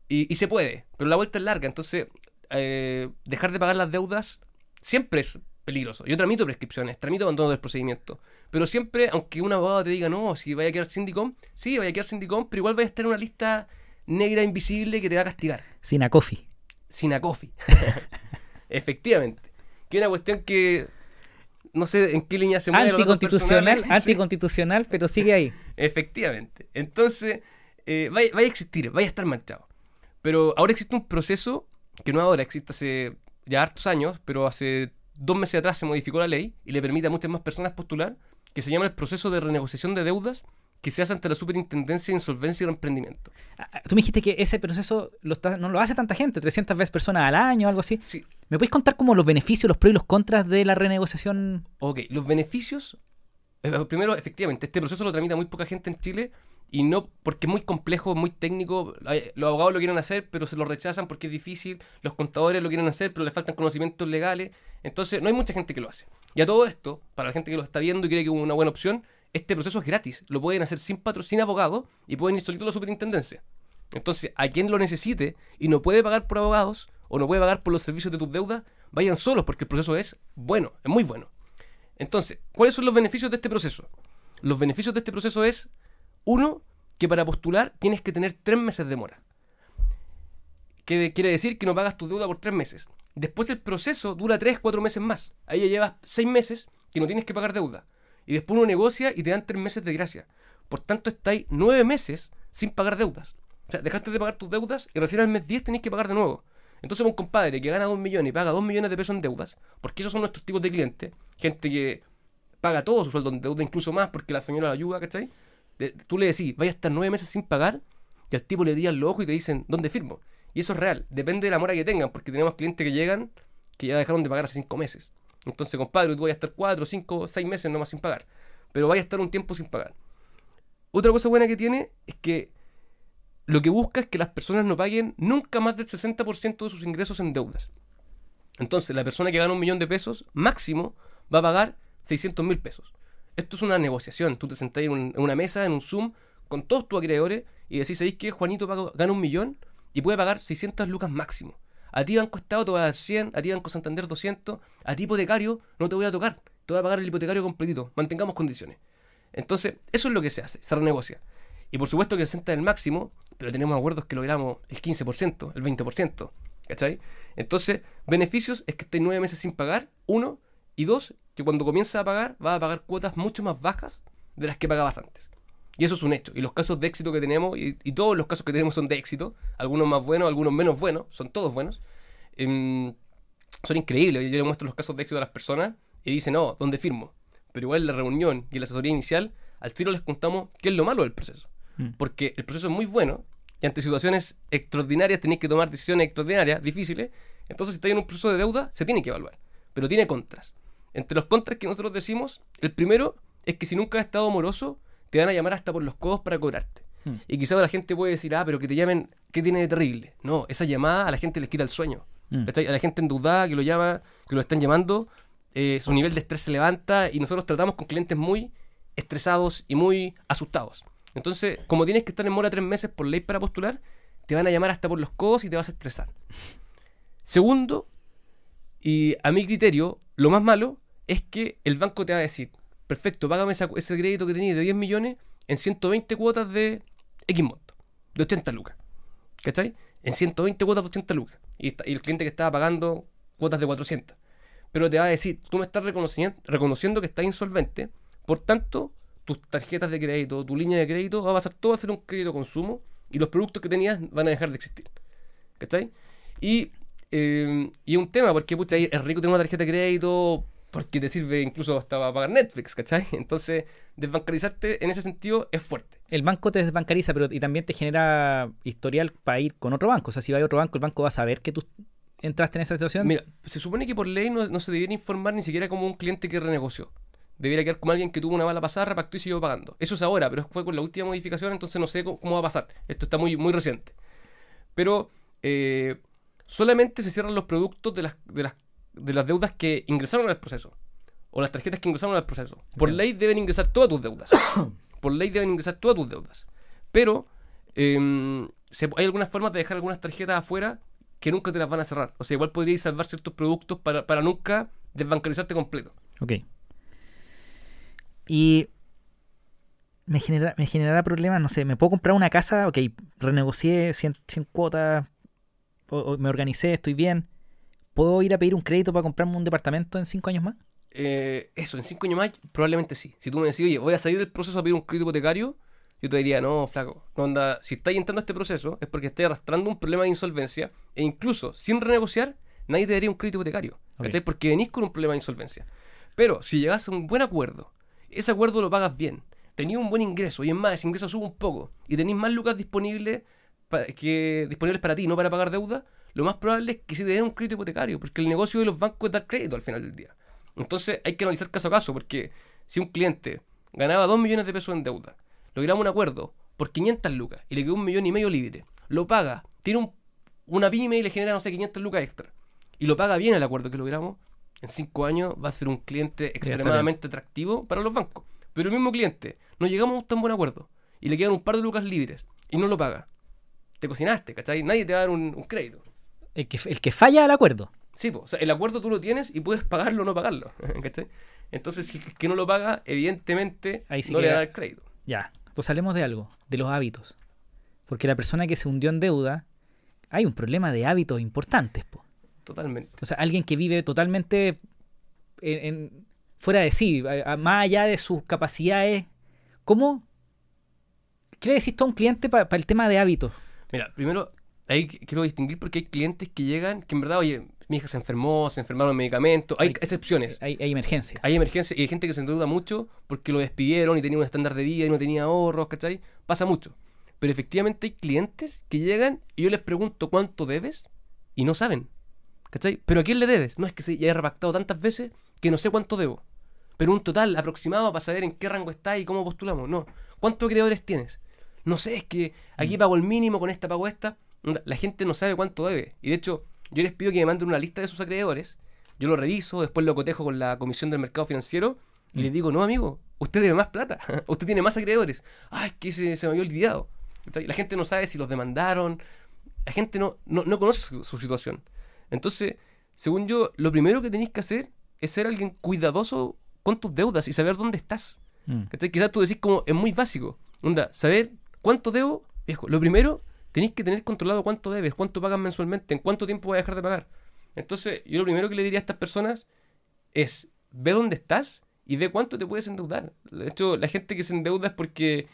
Y, se puede, pero la vuelta es larga. Entonces, eh, dejar de pagar las deudas siempre es peligroso. Yo tramito prescripciones, tramito abandono del procedimiento. Pero siempre, aunque un abogado te diga, no, si vaya a quedar sindicom, sí, vaya a quedar sindicom, pero igual vaya a estar en una lista negra invisible que te va a castigar. Sin a coffee. Sin a coffee. Efectivamente. Que es una cuestión que no sé en qué línea se mueve. Anticonstitucional. Sí. anticonstitucional, pero sigue ahí. Efectivamente. Entonces, eh, vaya, vaya a existir, vaya a estar manchado. Pero ahora existe un proceso que no ahora, existe hace ya hartos años, pero hace dos meses atrás se modificó la ley y le permite a muchas más personas postular, que se llama el proceso de renegociación de deudas que se hace ante la Superintendencia de Insolvencia y Reemprendimiento. Ah, Tú me dijiste que ese proceso lo está- no lo hace tanta gente, 300 veces personas al año, algo así. Sí, ¿Me podéis contar como los beneficios, los pros y los contras de la renegociación? Ok, los beneficios. eh, Primero, efectivamente, este proceso lo tramita muy poca gente en Chile y no porque es muy complejo, muy técnico. Los abogados lo quieren hacer, pero se lo rechazan porque es difícil. Los contadores lo quieren hacer, pero le faltan conocimientos legales. Entonces, no hay mucha gente que lo hace. Y a todo esto, para la gente que lo está viendo y cree que es una buena opción, este proceso es gratis. Lo pueden hacer sin patrocinio abogado y pueden ir solito a la superintendencia. Entonces, a quien lo necesite y no puede pagar por abogados o no puede pagar por los servicios de tus deudas, vayan solos porque el proceso es bueno, es muy bueno. Entonces, ¿cuáles son los beneficios de este proceso? Los beneficios de este proceso es, uno, que para postular tienes que tener tres meses de mora. Que quiere decir que no pagas tu deuda por tres meses. Después el proceso dura tres, cuatro meses más. Ahí ya llevas seis meses que no tienes que pagar deuda. Y después uno negocia y te dan tres meses de gracia. Por tanto, estáis nueve meses sin pagar deudas. O sea, dejaste de pagar tus deudas y recién al mes 10 tenéis que pagar de nuevo. Entonces, un compadre que gana 2 millones y paga 2 millones de pesos en deudas, porque esos son nuestros tipos de clientes, gente que paga todo su sueldo en deuda, incluso más porque la señora la ayuda, ¿cachai? De- tú le decís, vaya a estar 9 meses sin pagar, y al tipo le días los ojos y te dicen, ¿dónde firmo? Y eso es real, depende de la mora que tengan, porque tenemos clientes que llegan que ya dejaron de pagar hace 5 meses. Entonces, compadre, tú vayas a estar 4, 5, 6 meses nomás sin pagar, pero vaya a estar un tiempo sin pagar. Otra cosa buena que tiene es que lo que busca es que las personas no paguen nunca más del 60% de sus ingresos en deudas. Entonces, la persona que gana un millón de pesos, máximo, va a pagar 600 mil pesos. Esto es una negociación. Tú te sentás en, un- en una mesa, en un Zoom, con todos tus acreedores y decís, ¿sabéis que Juanito gana un millón y puede pagar 600 lucas máximo? A ti Banco Estado te va a dar 100, a ti Banco Santander 200, a ti hipotecario no te voy a tocar, te voy a pagar el hipotecario completito. Mantengamos condiciones. Entonces, eso es lo que se hace, se renegocia. Y por supuesto que se sienta el máximo, pero tenemos acuerdos que logramos el 15%, el 20%. ¿Cachai? Entonces, beneficios es que estés nueve meses sin pagar, uno, y dos, que cuando comienzas a pagar, vas a pagar cuotas mucho más bajas de las que pagabas antes. Y eso es un hecho. Y los casos de éxito que tenemos, y, y todos los casos que tenemos son de éxito, algunos más buenos, algunos menos buenos, son todos buenos, em, son increíbles. Yo le muestro los casos de éxito a las personas y dicen, no, ¿dónde firmo? Pero igual en la reunión y en la asesoría inicial, al tiro les contamos qué es lo malo del proceso. Mm. Porque el proceso es muy bueno y ante situaciones extraordinarias tenéis que tomar decisiones extraordinarias, difíciles. Entonces, si estáis en un proceso de deuda, se tiene que evaluar. Pero tiene contras. Entre los contras que nosotros decimos, el primero es que si nunca has estado moroso, te van a llamar hasta por los codos para cobrarte. Hmm. Y quizás la gente puede decir, ah, pero que te llamen, ¿qué tiene de terrible? No, esa llamada a la gente les quita el sueño. Mm. ¿Cachai? A la gente endeudada que lo llama, que lo están llamando, eh, su nivel de estrés se levanta y nosotros tratamos con clientes muy estresados y muy asustados. Entonces, como tienes que estar en mora tres meses por ley para postular, te van a llamar hasta por los codos y te vas a estresar. Segundo, y a mi criterio, lo más malo es que el banco te va a decir, perfecto, págame ese crédito que tenías de 10 millones en 120 cuotas de X monto, de 80 lucas. ¿Cachai? En 120 cuotas de 80 lucas. Y, el cliente que estaba pagando cuotas de 400. Pero te va a decir, tú me estás reconociendo, reconociendo que estás insolvente, por tanto, tus tarjetas de crédito, tu línea de crédito, va a pasar todo a ser un crédito consumo y los productos que tenías van a dejar de existir. ¿Cachai? Y, eh, y es un tema, porque pucha, es rico tener una tarjeta de crédito porque te sirve incluso hasta para pagar Netflix, ¿cachai? Entonces, desbancarizarte en ese sentido es fuerte. El banco te desbancariza, pero y también te genera historial para ir con otro banco. O sea, si va a otro banco, el banco va a saber que tú entraste en esa situación. Mira, se supone que por ley no, no se debiera informar ni siquiera como un cliente que renegoció. Debería quedar como alguien que tuvo una mala pasada, repactó y siguió pagando. Eso es ahora, pero fue con la última modificación, entonces no sé cómo, cómo va a pasar. Esto está muy, muy reciente. Pero eh, solamente se cierran los productos de las, de, las, de las deudas que ingresaron al proceso. O las tarjetas que ingresaron al proceso. Por ley deben ingresar todas tus deudas. por ley deben ingresar todas tus deudas. Pero em, se- hay algunas formas de dejar algunas tarjetas afuera que nunca te las van a cerrar. O sea, igual podríais salvar ciertos productos para, para nunca desbancarizarte completo. Ok. Y me, genera, me generará problemas, no sé, me puedo comprar una casa, ok, renegocié 100, 100 cuotas, o- o me organicé, estoy bien. ¿Puedo ir a pedir un crédito para comprarme un departamento en 5 años más? Eh, eso, en cinco años más, probablemente sí. Si tú me decís, oye, voy a salir del proceso a pedir un crédito hipotecario, yo te diría, no, flaco, no anda, si estáis entrando a este proceso es porque estáis arrastrando un problema de insolvencia e incluso sin renegociar, nadie te daría un crédito hipotecario. Ok. ¿Cachai? Porque venís con un problema de insolvencia. Pero si llegas a un buen acuerdo, ese acuerdo lo pagas bien, tenías un buen ingreso y es más, ese ingreso sube un poco y tenéis más lucas disponibles pa- que disponibles para ti, no para pagar deuda, lo más probable es que sí te den un crédito hipotecario, porque el negocio de los bancos es dar crédito al final del día. Entonces hay que analizar caso a caso, porque si un cliente ganaba 2 millones de pesos en deuda, logramos un acuerdo por 500 lucas y le quedó un millón y medio libre, lo paga, tiene un- una pyme y le genera, no sé, 500 lucas extra, y lo paga bien el acuerdo que logramos, en 5 años va a ser un cliente extremadamente atractivo para los bancos. Pero el mismo cliente, no llegamos a un tan buen acuerdo y le quedan un par de lucas libres y no lo paga. Te cocinaste, ¿cachai? Nadie te va a dar un, un crédito. El que, el que falla al acuerdo. Sí, po, o sea, el acuerdo tú lo tienes y puedes pagarlo o no pagarlo, ¿cachai? Entonces, si es que no lo paga, evidentemente Ahí sí no le dan el crédito. Ya, entonces hablemos de algo, de los hábitos. Porque la persona que se hundió en deuda, hay un problema de hábitos importantes. po. Totalmente. O sea, alguien que vive totalmente en- en- fuera de sí, más allá de sus capacidades. ¿Cómo? ¿Qué le decís tú a un cliente para el tema de hábitos? Mira, primero, ahí qu- quiero distinguir porque hay clientes que llegan que en verdad, oye, mi hija se enfermó, se enfermaron en medicamentos, hay Hay- excepciones. Hay, hay emergencia. Hay emergencias y hay gente que se endeuda mucho porque lo despidieron y tenía un estándar de vida y no tenía ahorros, ¿cachai? Pasa mucho. Pero efectivamente hay clientes que llegan y yo les pregunto cuánto debes y no saben. ¿Cachai? ¿Pero a quién le debes? No es que se ya he repactado tantas veces que no sé cuánto debo. Pero un total aproximado para saber en qué rango está y cómo postulamos. No. ¿Cuántos acreedores tienes? No sé, es que aquí pago el mínimo, con esta pago esta. La gente no sabe cuánto debe. Y de hecho, yo les pido que me manden una lista de sus acreedores. Yo lo reviso, después lo cotejo con la Comisión del Mercado Financiero y les digo, no, amigo, usted debe más plata. usted tiene más acreedores. Ay, es que se, se me había olvidado. La gente no sabe si los demandaron. La gente no, no, no conoce su, su situación. Entonces, según yo, lo primero que tenéis que hacer es ser alguien cuidadoso con tus deudas y saber dónde estás. Mm. Quizás tú decís como es muy básico. Onda, saber cuánto debo, viejo. Lo primero, tenéis que tener controlado cuánto debes, cuánto pagas mensualmente, en cuánto tiempo vas a dejar de pagar. Entonces, yo lo primero que le diría a estas personas es ve dónde estás y ve cuánto te puedes endeudar. De hecho, la gente que se endeuda es porque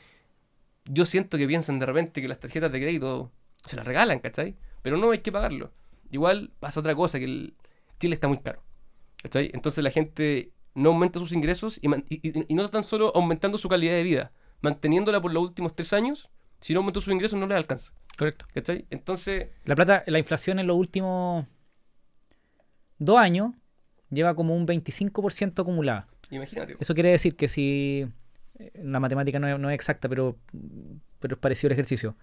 yo siento que piensan de repente que las tarjetas de crédito se las regalan, ¿cachai? Pero no hay que pagarlo. Igual pasa otra cosa, que el Chile está muy caro. ¿Cachai? Entonces la gente no aumenta sus ingresos y, y- y- no tan solo aumentando su calidad de vida, manteniéndola por los últimos tres años, si no aumentó sus ingresos no le alcanza. Correcto. ¿Cachai? Entonces, La plata, la inflación en los últimos dos años lleva como un 25% acumulada. imagínate. Eso quiere decir que si eh, la matemática no es, no es exacta, pero, pero es parecido al ejercicio.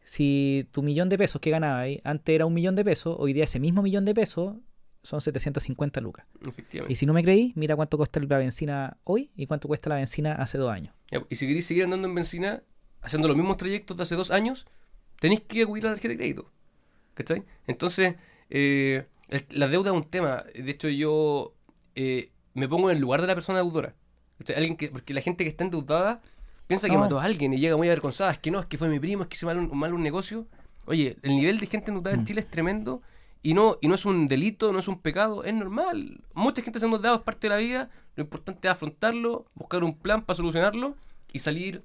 Si tu millón de pesos que ganabas antes era un millón de pesos, hoy día ese mismo millón de pesos son 750 lucas. Efectivamente. Y si no me creí, mira cuánto cuesta la benzina hoy y cuánto cuesta la benzina hace dos años. Y si queréis seguir andando en benzina, haciendo los mismos trayectos de hace dos años, tenéis que acudir a la tarjeta de crédito. ¿Cachai? Entonces, eh, el- la deuda es un tema. De hecho, yo eh, me pongo en el lugar de la persona deudora. ¿Cachai? Alguien que, porque la gente que está endeudada piensa que No. mató a alguien y llega muy avergonzada. Es que no, es que fue mi primo, es que hice mal un, mal un negocio. Oye, el nivel de gente endeudada en Mm. Chile es tremendo y no, y no es un delito, no es un pecado, es normal. Mucha gente se ha endeudado, es parte de la vida. Lo importante es afrontarlo, buscar un plan para solucionarlo y salir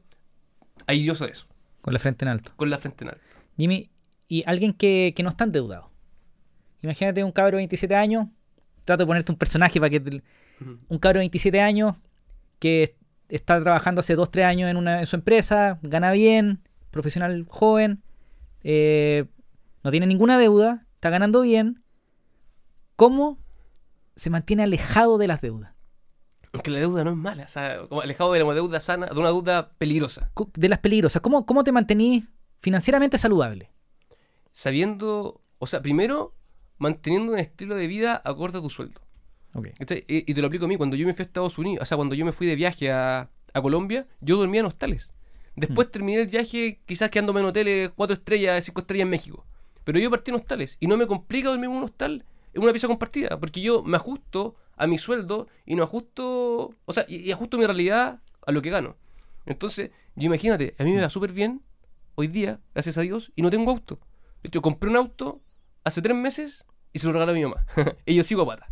airioso de eso, Con la frente en alto. con la frente en alto. Jimmy, y alguien que, que no está endeudado. Imagínate un cabro de 27 años. Trato de ponerte un personaje para que... te- un cabro de 27 años que está trabajando hace 2-3 años en, una, en su empresa, gana bien, profesional joven, eh, no tiene ninguna deuda, está ganando bien. ¿Cómo se mantiene alejado de las deudas? Aunque la deuda no es mala, o sea, alejado de una deuda sana, de una deuda peligrosa. De las peligrosas. ¿Cómo, cómo te mantenís financieramente saludable? Sabiendo, o sea, primero, manteniendo un estilo de vida acorde a tu sueldo. Ok. ¿cachai? Y, y te lo aplico a mí, cuando yo me fui a Estados Unidos, o sea, cuando yo me fui de viaje a, a Colombia, yo dormía en hostales. Después terminé el viaje quizás quedándome en hoteles 4 estrellas, 5 estrellas en México. Pero yo partí en hostales y no me complica dormir en un hostal en una pieza compartida, porque yo me ajusto a mi sueldo y no ajusto, o sea, y, y ajusto mi realidad a lo que gano. Entonces, yo imagínate, a mí me va súper bien hoy día, gracias a Dios, y no tengo auto. De hecho, compré un auto hace tres meses y se lo regalé a mi mamá. y yo sigo a pata.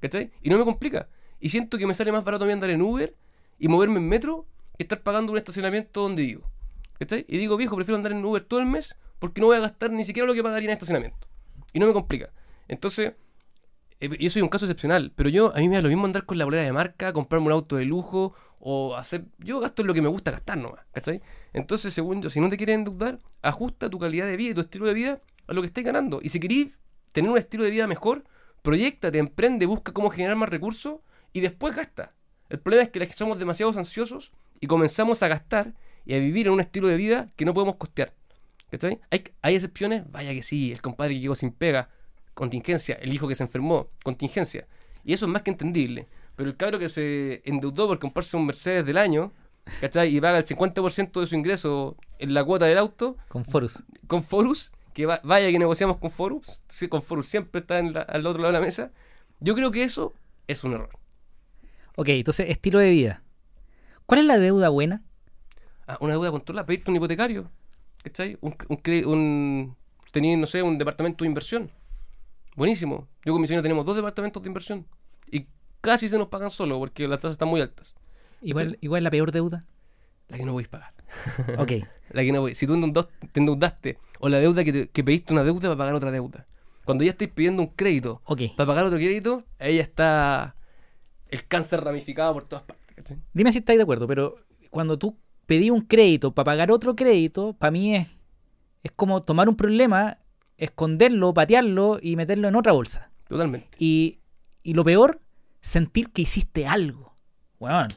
¿Cachai? Y no me complica. Y siento que me sale más barato a mí andar en Uber y moverme en metro que estar pagando un estacionamiento donde vivo. ¿Cachai? Y digo, viejo, prefiero andar en Uber todo el mes porque no voy a gastar ni siquiera lo que pagaría en estacionamiento. Y no me complica. Entonces, eh, yo soy un caso excepcional, pero yo a mí me da lo mismo andar con la bolera de marca, comprarme un auto de lujo o hacer. Yo gasto en lo que me gusta gastar nomás, ¿cachai? Entonces, según yo, si no te quieres endeudar, ajusta tu calidad de vida y tu estilo de vida a lo que estés ganando. Y si querís tener un estilo de vida mejor, proyectate, emprende, busca cómo generar más recursos y después gasta. El problema es que las somos demasiado ansiosos y comenzamos a gastar y a vivir en un estilo de vida que no podemos costear. ¿Cachai? ¿Hay, ¿Hay excepciones? Vaya que sí, el compadre que llegó sin pega, contingencia, el hijo que se enfermó, contingencia. Y eso es más que entendible. Pero el cabro que se endeudó por comprarse un Mercedes del año, ¿cachai? Y paga el 50% de su ingreso en la cuota del auto, Con Forus. con Forus, que va- vaya que negociamos con Forus, sí, con Forus siempre está en la- al otro lado de la mesa. Yo creo que eso es un error. Ok, entonces, estilo de vida. ¿Cuál es la deuda buena? Ah, una deuda controlada, pedirte un hipotecario, ¿cachai? Un, un, un tenía, no sé, un departamento de inversión. Buenísimo. Yo con mi señor tenemos dos departamentos de inversión. Casi se nos pagan solo porque las tasas están muy altas. Igual, igual la peor deuda. La que no podéis pagar. Ok. La que no podéis- Si tú te endeudaste o la deuda que, te- que pediste una deuda para pagar otra deuda. Cuando ya estáis pidiendo un crédito Ok. para pagar otro crédito, ahí está el cáncer ramificado por todas partes. ¿cachai? Dime si estáis de acuerdo, pero cuando tú pedí un crédito para pagar otro crédito, para mí es, es como tomar un problema, esconderlo, patearlo y meterlo en otra bolsa. Totalmente. Y, y lo peor, sentir que hiciste algo. Bueno,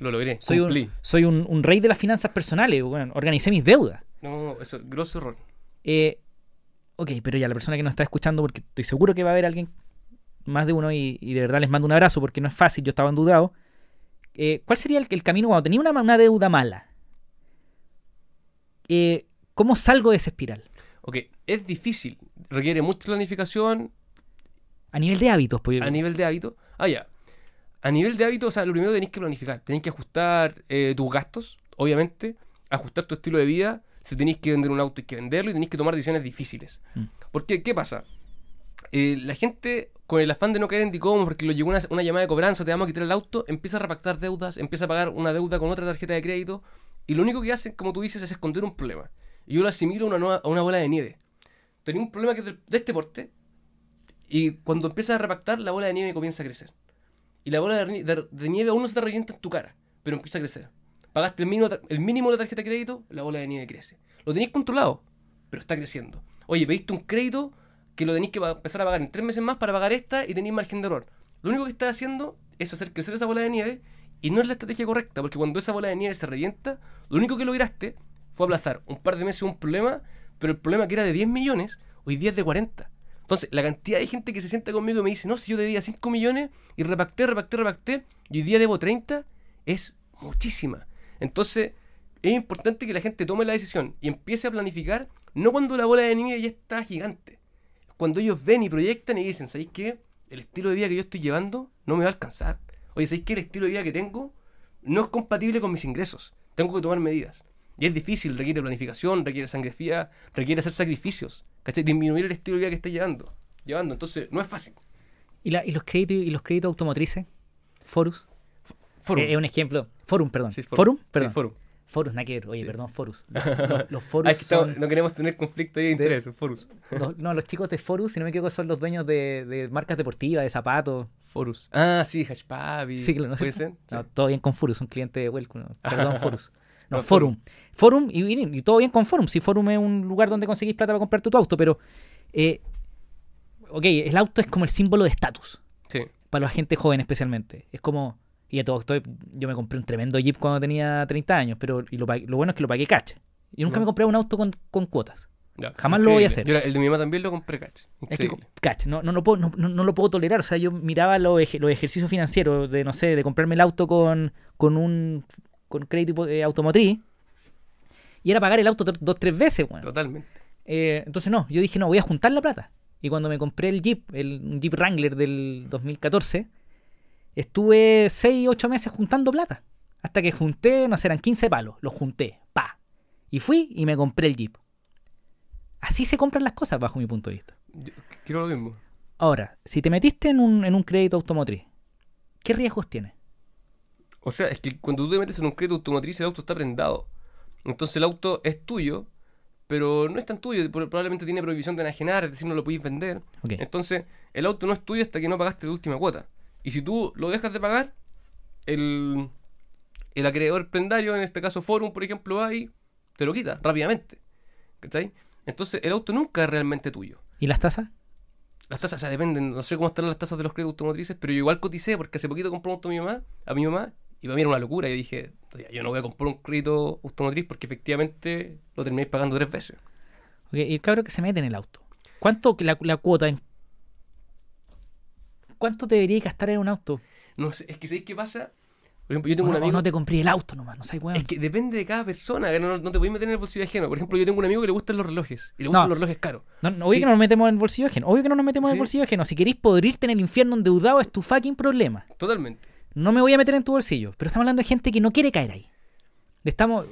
Lo logré. soy, Cumplí. un, soy un, un rey de las finanzas personales. Bueno, organicé mis deudas. No, eso es grosso error. Eh, ok, pero ya la persona que nos está escuchando, porque estoy seguro que va a haber alguien, más de uno, y, y de verdad les mando un abrazo porque no es fácil, yo estaba endudado. Eh, ¿Cuál sería el, el camino cuando tenía una, una deuda mala? Eh, ¿Cómo salgo de esa espiral? Ok, es difícil, requiere mucha planificación A nivel de hábitos, pues. a nivel de hábito. Ah, ya. A nivel de hábito, o sea, lo primero tenéis que planificar. Tenéis que ajustar eh, tus gastos, obviamente, ajustar tu estilo de vida. Si tenéis que vender un auto, hay que venderlo y tenéis que tomar decisiones difíciles. Mm. Porque, ¿qué pasa? Eh, la gente, con el afán de no caer en DICOM, porque lo llegó una, una llamada de cobranza, te vamos a quitar el auto, empieza a repactar deudas, empieza a pagar una deuda con otra tarjeta de crédito. Y lo único que hacen, como tú dices, es esconder un problema. Y yo lo asimilo a una, nueva- a una bola de nieve. Tenía un problema que de este porte, y cuando empiezas a repactar, la bola de nieve comienza a crecer. Y la bola de, de- nieve aún no se te revienta en tu cara, pero empieza a crecer. Pagaste el mínimo, el mínimo de la tarjeta de crédito, la bola de nieve crece. Lo tenéis controlado, pero está creciendo. Oye, pediste un crédito que lo tenéis que empezar a pagar en tres meses más para pagar esta y tenéis margen de error. Lo único que estás haciendo es hacer crecer esa bola de nieve y no es la estrategia correcta, porque cuando esa bola de nieve se revienta, lo único que lograste fue aplazar un par de meses un problema, pero el problema que era de 10 millones, hoy día es de 40. Entonces, la cantidad de gente que se sienta conmigo y me dice, no, si yo debía 5 millones y repacté, repacté, repacté, y hoy día debo 30, es muchísima. Entonces, es importante que la gente tome la decisión y empiece a planificar, no cuando la bola de nieve ya está gigante, cuando ellos ven y proyectan y dicen, ¿sabéis qué? El estilo de vida que yo estoy llevando no me va a alcanzar. Oye, ¿sabéis qué? El estilo de vida que tengo no es compatible con mis ingresos. Tengo que tomar medidas. Y es difícil, requiere planificación, requiere sangre fría, requiere hacer sacrificios, ¿cachai? Disminuir el estilo de vida que estés llevando. llevando. Entonces, no es fácil. ¿Y, la- y los créditos y los créditos automotrices? Forus. Forum. Eh, es un ejemplo. Forum, perdón. Sí, forum. Sí, perdón. forum. Forus, nada que ver. Oye, Sí. perdón, Forus. Los, los- los Forus Ah, es que estamos- son- no queremos tener conflicto ahí de interés, Forus. los- no, los chicos de Forus, si no me equivoco, son los dueños de, de marcas deportivas, de zapatos. Forus. Ah, sí, Hashpabi. Sí, claro, ¿no. No, todo bien con Forus, son clientes de Welcome. Perdón, Forus. No, No, Forum. Forum, y, y- y todo bien con Forum. Si Forum es un lugar donde conseguís plata para comprarte tu auto, pero. eh, ok, el auto es como el símbolo de estatus. Sí. Para la gente joven, especialmente. Es como. Y a todo esto, yo me compré un tremendo Jeep cuando tenía 30 años, pero y lo, bueno es que lo pagué cash. Yo nunca Ya. me compré un auto con, con cuotas. Jamás lo voy a increíble. hacer. Yo el de mi mamá también lo compré, cacho. Es que, Increíble. cash, no, no, lo puedo, no, no- no lo puedo tolerar. O sea, yo miraba los, los ejercicios financieros de, no sé, de comprarme el auto con, con un con crédito eh, automotriz Y era pagar el auto dos, tres veces, weón. Totalmente. Eh, entonces no, yo dije, no, voy a juntar la plata. Y cuando me compré el Jeep, el un Jeep Wrangler del 2014, estuve 6, 8 meses juntando plata. Hasta que junté, no sé, eran 15 palos. Los junté, pa. Y fui y me compré el Jeep. Así se compran las cosas, bajo mi punto de vista. Yo quiero lo mismo. Ahora, si te metiste en un, en un crédito automotriz, ¿qué riesgos tiene? O sea, es que cuando tú te metes en un crédito automotriz, el auto está prendado. Entonces el auto es tuyo, pero no es tan tuyo. Probablemente tiene prohibición de enajenar, es decir, no lo podéis vender. Entonces, el auto no es tuyo hasta que no pagaste la última cuota. Y si tú lo dejas de pagar, el, el acreedor prendario, en este caso Forum, por ejemplo, va y te lo quita rápidamente. ¿Cachai? Entonces, el auto nunca es realmente tuyo. ¿Y las tasas? Las tasas, o sea, dependen, no sé cómo estarán las tasas de los créditos automotrices, pero yo igual coticé porque hace poquito compré un auto a mi mamá, a mi mamá, y para mí era una locura. Yo dije, "Oye, yo no voy a comprar un crédito automotriz porque efectivamente lo terminéis pagando tres veces. Ok, y el cabro que se mete en el auto. ¿Cuánto la, la cuota en... ¿Cuánto te debería gastar en un auto? No sé, es que ¿sabéis qué pasa? Por ejemplo, yo tengo O un amigo... no te compré el auto nomás, no sabes, weón. Es que depende de cada persona, no, no te podéis meter en el bolsillo ajeno. Por ejemplo, yo tengo un amigo que le gustan los relojes, y le gustan No. los relojes caros. No, no, obvio Sí. que no nos metemos en el bolsillo ajeno. Obvio que no nos metemos en el Sí. bolsillo ajeno. Si queréis podrirte en el infierno endeudado es tu fucking problema. Totalmente. No me voy a meter en tu bolsillo. Pero estamos hablando de gente que no quiere caer ahí. Estamos.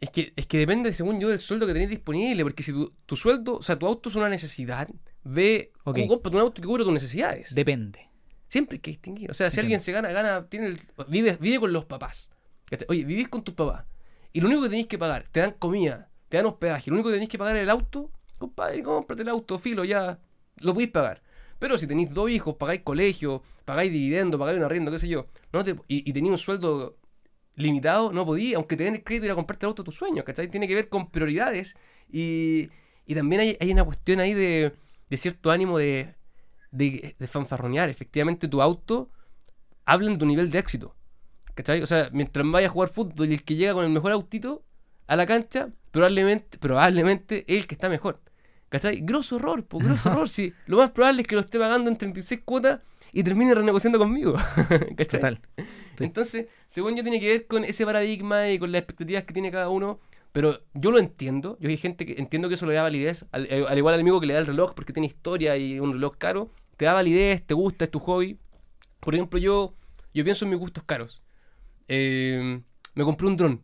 Es que, es que depende, según yo, del sueldo que tenéis disponible. Porque si tu, tu sueldo, o sea, tu auto es una necesidad, ve Ok. cómo compras un auto que cubra tus necesidades. Depende. Siempre hay que distinguir. O sea, si Entiendo. alguien se gana, gana, tiene el- vive, vive con los papás. ¿Cachai? Oye, vivís con tus papás. Y lo único que tenéis que pagar, te dan comida, te dan hospedaje. Lo único que tenéis que pagar es el auto. Compadre, cómprate el auto, filo, ya. Lo podéis pagar. Pero si tenéis dos hijos, pagáis colegio, pagáis dividendo, pagáis un arriendo, qué sé yo, no te, y, y tenéis un sueldo limitado, no podías, aunque te el crédito, ir a comprarte el auto tus sueños, ¿cachai? Tiene que ver con prioridades y, y también hay, hay una cuestión ahí de, de cierto ánimo de, de, fanfarronear. Efectivamente, tu auto habla en tu nivel de éxito, ¿cachai? O sea, mientras vayas a jugar fútbol y el que llega con el mejor autito a la cancha, probablemente, probablemente es el que está mejor. ¿Cachai? Grosso error, pues, grosso error. Si lo más probable es que lo esté pagando en 36 cuotas y termine renegociando conmigo. ¿Cachai? Total. Entonces, según yo, tiene que ver con ese paradigma y con las expectativas que tiene cada uno. Pero yo lo entiendo. Yo hay gente que entiendo que eso le da validez. Al, eh, al igual al amigo que le da el reloj porque tiene historia y un reloj caro. Te da validez, te gusta, es tu hobby. Por ejemplo, yo, yo pienso en mis gustos caros. Eh, me compré un dron.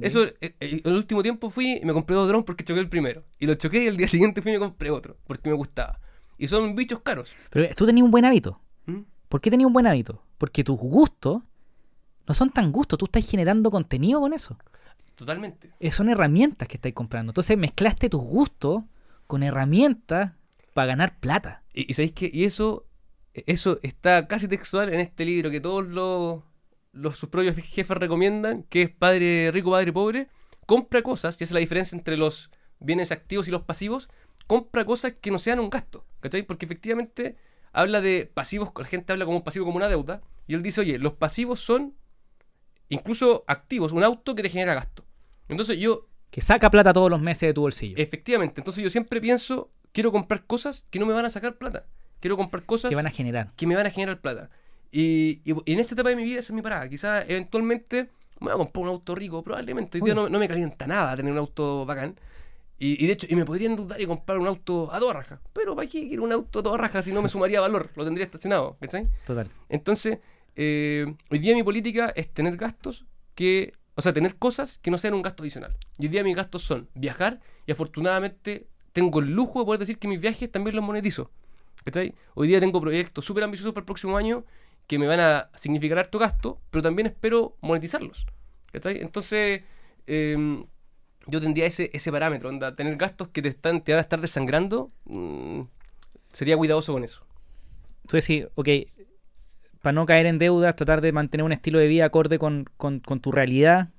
Eso, eh, eh, el último tiempo fui y me compré dos drones porque choqué el primero. Y lo choqué y el día siguiente fui y me compré otro porque me gustaba. Y son bichos caros. Pero tú tenías un buen hábito. ¿Mm? ¿Por qué tenías un buen hábito? Porque tus gustos no son tan gustos. Tú estás generando contenido con eso. Totalmente. Eh, son herramientas que estáis comprando. Entonces mezclaste tus gustos con herramientas para ganar plata. Y, y sabéis que y eso, eso está casi textual en este libro que todos los, los sus propios jefes recomiendan, que es Padre Rico, Padre Pobre. Compra cosas, y esa es la diferencia entre los bienes activos y los pasivos. Compra cosas que no sean un gasto, ¿cachai? Porque efectivamente habla de pasivos, la gente habla como un pasivo como una deuda, y él dice, oye, los pasivos son incluso activos, un auto que te genera gasto. Entonces yo Que saca plata todos los meses de tu bolsillo. Efectivamente, entonces yo siempre pienso, quiero comprar cosas que no me van a sacar plata. Quiero comprar cosas que van a generar. que me van a generar plata. Y, y- y en esta etapa de mi vida esa es mi parada. Quizás eventualmente me voy a comprar un auto rico, probablemente. Hoy día no, no me calienta nada tener un auto bacán. Y, y de hecho, y me podría endeudar y comprar un auto a toda raja. Pero ¿para qué quiero un auto a toda raja si no me sumaría valor? Lo tendría estacionado, ¿cachai? Total. Entonces, eh, hoy día mi política es tener gastos que, o sea, tener cosas que no sean un gasto adicional. Y hoy día mis gastos son viajar y afortunadamente tengo el lujo de poder decir que mis viajes también los monetizo. ¿Cachai? Hoy día tengo proyectos súper ambiciosos para el próximo año que me van a significar harto gasto, pero también espero monetizarlos. ¿Cachai? Entonces, eh, yo tendría ese, ese parámetro, tener gastos que te, están, te van a estar desangrando, mm, sería cuidadoso con eso. Tú decís, ok, para no caer en deudas, tratar de mantener un estilo de vida acorde con, con- tu realidad.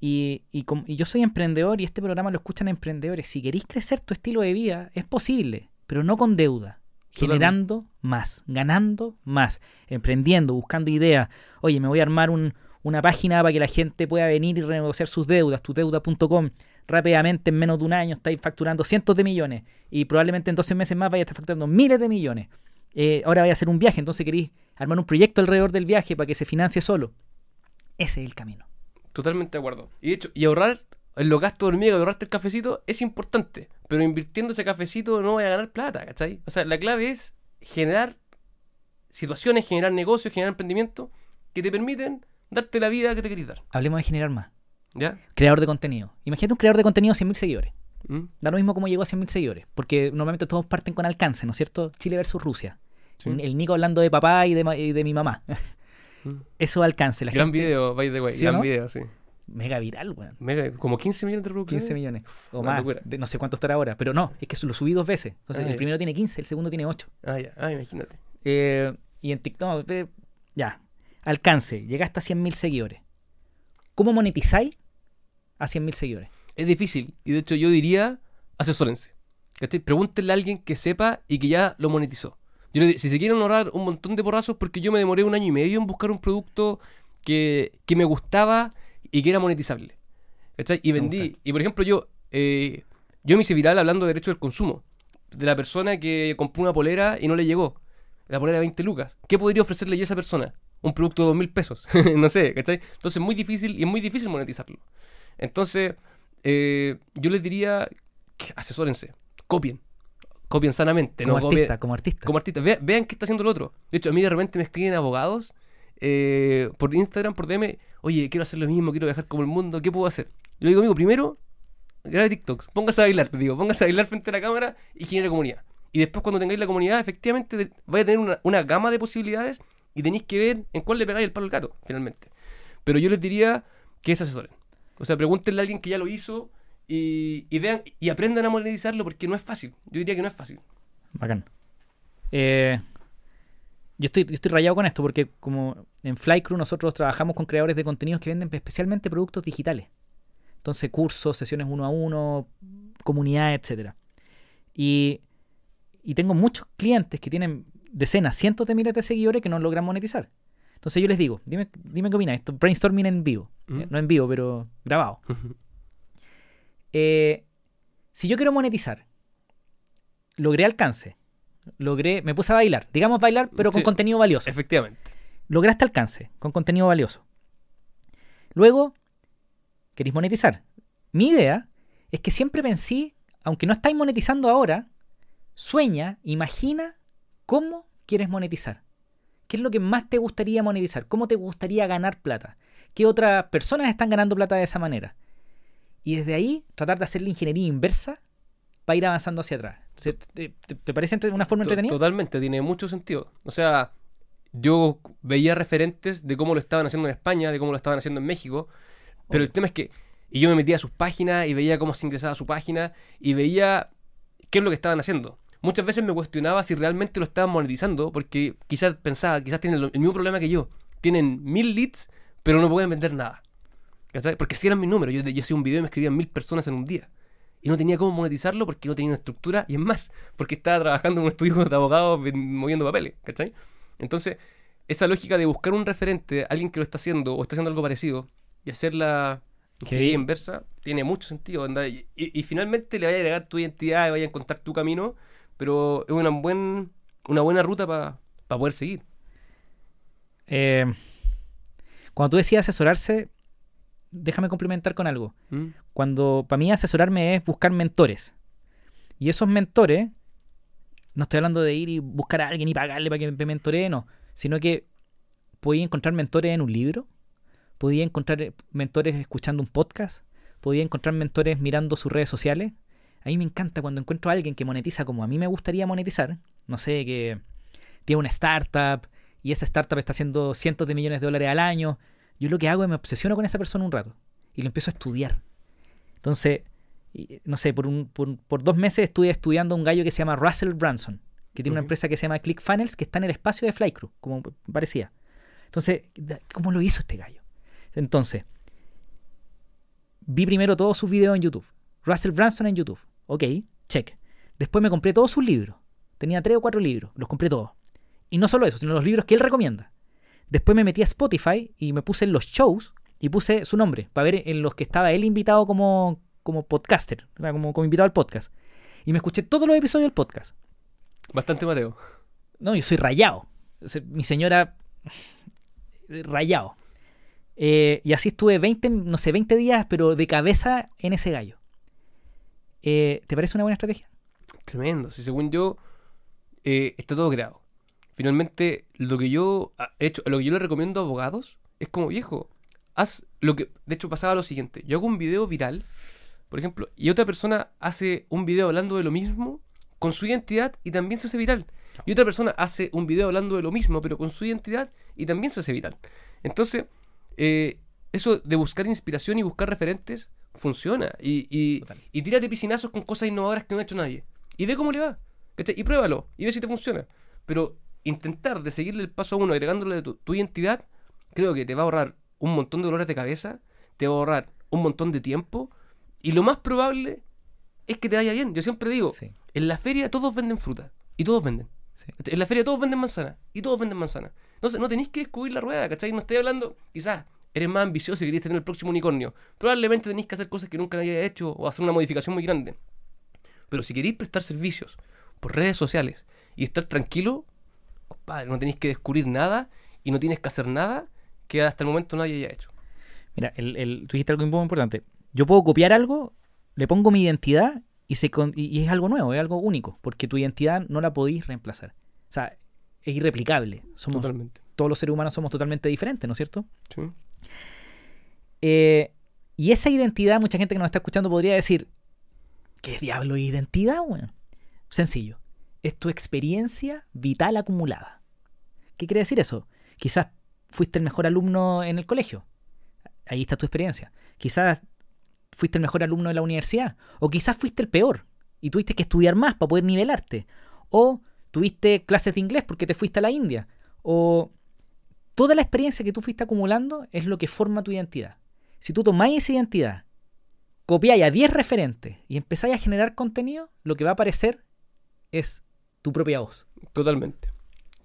Y, y y yo soy emprendedor y este programa lo escuchan emprendedores. Si queréis crecer tu estilo de vida, es posible, pero no con deuda. Generando más, ganando más, emprendiendo, buscando ideas. Oye, me voy a armar un- una página para que la gente pueda venir y renegociar sus deudas, tuteuda.com. Rápidamente, en menos de un año, estáis facturando cientos de millones. Y probablemente en 12 meses más vaya a estar facturando miles de millones. Eh, ahora vaya a hacer un viaje, entonces queréis armar un proyecto alrededor del viaje para que se financie solo. Ese es el camino. Totalmente de acuerdo. Y de hecho, y ahorrar en los gastos de hormiga, ahorrarte el cafecito, es importante. Pero invirtiendo ese cafecito no voy a ganar plata, ¿cachai? O sea, la clave es generar situaciones, generar negocios, generar emprendimiento que te permiten darte la vida que te querés dar. Hablemos de generar más. ¿Ya? Creador de contenido. Imagínate un creador de contenido de 100.000 seguidores. ¿Mm? Da lo mismo como llegó a 100.000 seguidores. Porque normalmente todos parten con alcance, ¿no es cierto? Chile versus Rusia. Sí. El Nico hablando de papá y de, y de mi mamá. Mm. Eso alcance. La Gran gente- video, by the way. ¿Sí o gran no? video, sí. Mega viral, weón. Mega- como 15 millones de reproducciones. 15 millones. O Una más. de- no sé cuánto estará ahora. Pero no, es que lo subí dos veces. Entonces, Ah, el ya. primero tiene 15, el segundo tiene 8. Ah, ya. Ah, imagínate. Eh, y en TikTok, eh, ya. Alcance. Llegaste a 100.000 seguidores. ¿Cómo monetizáis a 100.000 seguidores? Es difícil. Y de hecho, yo diría, asesórense. ¿Cachai? Pregúntenle a alguien que sepa y que ya lo monetizó. Yo si se quieren ahorrar un montón de porrazos, porque yo me demoré un año y medio en buscar un producto que, que me gustaba y que era monetizable. ¿Cachai? Y vendí. Y por ejemplo, yo, eh, yo me hice viral hablando de derecho del consumo. De la persona que compró una polera y no le llegó. La polera de 20 lucas. ¿Qué podría ofrecerle yo a esa persona? Un producto de 2 mil pesos. no sé, ¿cachai? Entonces es muy difícil y es muy difícil monetizarlo. Entonces, eh, yo les diría que asesórense, copien. Copien sanamente. Como no copien- artista, como artista. como artista. Ve- vean qué está haciendo el otro. De hecho, a mí de repente me escriben abogados eh, por Instagram, por DM. Oye, quiero hacer lo mismo, quiero viajar como el mundo. ¿Qué puedo hacer? Yo le digo, amigo, primero, grabe TikToks. Póngase a bailar, te digo. Póngase a bailar frente a la cámara y genere comunidad. Y después, cuando tengáis la comunidad, efectivamente, vais a tener una, gama de posibilidades y tenéis que ver en cuál le pegáis el palo al gato, finalmente. Pero yo les diría que se asesoren. O sea, pregúntenle a alguien que ya lo hizo y, y vean y aprendan a monetizarlo porque no es fácil. Yo diría que no es fácil. Bacán. Eh, yo, estoy, yo estoy rayado con esto porque como en Flycrew nosotros trabajamos con creadores de contenidos que venden especialmente productos digitales. Entonces cursos, sesiones uno a uno, comunidad, etcétera. Y, y tengo muchos clientes que tienen decenas, cientos de miles de seguidores que no logran monetizar. Entonces yo les digo, dime, dime qué opinas, esto brainstorming en vivo. Eh, no en vivo, pero grabado. Eh, si yo quiero monetizar, logré alcance, logré, me puse a bailar, digamos bailar, pero con Sí. contenido valioso. Efectivamente. Lograste alcance, con contenido valioso. Luego, queréis monetizar. Mi idea es que siempre pensé, aunque no estáis monetizando ahora, sueña, imagina cómo quieres monetizar. ¿Qué es lo que más te gustaría monetizar? ¿Cómo te gustaría ganar plata? ¿Qué otras personas están ganando plata de esa manera? Y desde ahí tratar de hacer la ingeniería inversa para ir avanzando hacia atrás. ¿Se- ¿Te, te- te parece una forma entretenida? Totalmente, tiene mucho sentido. O sea, yo veía referentes de cómo lo estaban haciendo en España, de cómo lo estaban haciendo en México, pero el tema es que, y yo me metía a sus páginas y veía cómo se ingresaba a su página y veía qué es lo que estaban haciendo. Muchas veces me cuestionaba si realmente lo estaban monetizando, porque quizás pensaba, quizás tienen el mismo problema que yo. Tienen mil leads, pero no pueden vender nada. ¿Cachai? Porque así eran mis números. Yo, yo hacía un video y me escribían mil personas en un día. Y no tenía cómo monetizarlo porque no tenía una estructura. Y es más, porque estaba trabajando en un estudio de abogados moviendo papeles. ¿Cachai? Entonces, esa lógica de buscar un referente, alguien que lo está haciendo o está haciendo algo parecido, y hacer la ingeniería inversa, tiene mucho sentido. Y, y- y finalmente le vaya a agregar tu identidad y vaya a encontrar tu camino, pero es una, buen, una buena ruta para poder seguir. Eh, cuando tú decías asesorarse, déjame complementar con algo. ¿Mm? Cuando para mí asesorarme es buscar mentores. Y esos mentores, no estoy hablando de ir y buscar a alguien y pagarle para que me mentoree, no. Sino que podía encontrar mentores en un libro, podía encontrar eh, mentores escuchando un podcast, podía encontrar mentores mirando sus redes sociales. A mí me encanta cuando encuentro a alguien que monetiza como a mí me gustaría monetizar. No sé, que tiene una startup y esa startup está haciendo cientos de millones de dólares al año. Yo lo que hago es me obsesiono con esa persona un rato y lo empiezo a estudiar. Entonces, no sé, por, un, por, por dos meses estuve estudiando a un gallo que se llama Russell Branson, que tiene una empresa que se llama ClickFunnels, que está en el espacio de Flycrew, como parecía. Entonces, ¿cómo lo hizo este gallo? Entonces, vi primero todos sus videos en YouTube. Russell Branson en YouTube. Ok, check. Después me compré todos sus libros. Tenía tres o cuatro libros, los compré todos. Y no solo eso, sino los libros que él recomienda. Después me metí a Spotify y me puse en los shows y puse su nombre para ver en los que estaba él invitado como, como podcaster, o sea, como, como invitado al podcast. Y me escuché todos los episodios del podcast. Bastante Mateo. No, yo soy rayado. Mi señora, rayado. Eh, y así estuve 20, no sé, 20 días, pero de cabeza en ese gallo. Eh, ¿Te parece una buena estrategia? Tremendo. Si según yo, eh, está todo creado. Finalmente, lo que yo ah, he hecho, lo que yo le recomiendo a abogados es como, viejo, haz lo que. De hecho, pasaba lo siguiente. Yo hago un video viral, por ejemplo, y otra persona hace un video hablando de lo mismo con su identidad y también se hace viral. Y otra persona hace un video hablando de lo mismo, pero con su identidad y también se hace viral. Entonces, eh, eso de buscar inspiración y buscar referentes funciona. Y, y, y tírate piscinazos con cosas innovadoras que no ha hecho nadie. Y ve cómo le va. ¿cachai? Y pruébalo. Y ve si te funciona. Pero intentar de seguirle el paso a uno agregándole tu, tu identidad, creo que te va a ahorrar un montón de dolores de cabeza, te va a ahorrar un montón de tiempo. Y lo más probable es que te vaya bien. Yo siempre digo, Sí. en la feria todos venden fruta. Y todos venden. Sí. En la feria todos venden manzana. Y todos venden manzana. Entonces no tenéis que descubrir la rueda, ¿cachai? No estoy hablando, quizás eres más ambicioso y querés tener el próximo unicornio. Probablemente tenéis que hacer cosas que nunca nadie haya hecho o hacer una modificación muy grande. Pero si queréis prestar servicios por redes sociales y estar tranquilo, compadre, no tenéis que descubrir nada y no tienes que hacer nada que hasta el momento nadie haya hecho. Mira, el, el- tú dijiste algo muy importante. Yo puedo copiar algo, le pongo mi identidad y, se con- y, y es algo nuevo, es algo único, porque tu identidad no la podéis reemplazar. O sea, es irreplicable. Somos, Totalmente. todos los seres humanos somos totalmente diferentes, ¿no es cierto? Sí. Eh, y esa identidad, mucha gente que nos está escuchando podría decir, ¿qué diablo es identidad, weón? Sencillo. Es tu experiencia vital acumulada. ¿Qué quiere decir eso? Quizás fuiste el mejor alumno en el colegio. Ahí está tu experiencia. Quizás fuiste el mejor alumno de la universidad. O quizás fuiste el peor y tuviste que estudiar más para poder nivelarte. O tuviste clases de inglés porque te fuiste a la India. O toda la experiencia que tú fuiste acumulando es lo que forma tu identidad. Si tú tomáis esa identidad, copiáis a 10 referentes y empezáis a generar contenido, lo que va a aparecer es tu propia voz. Totalmente.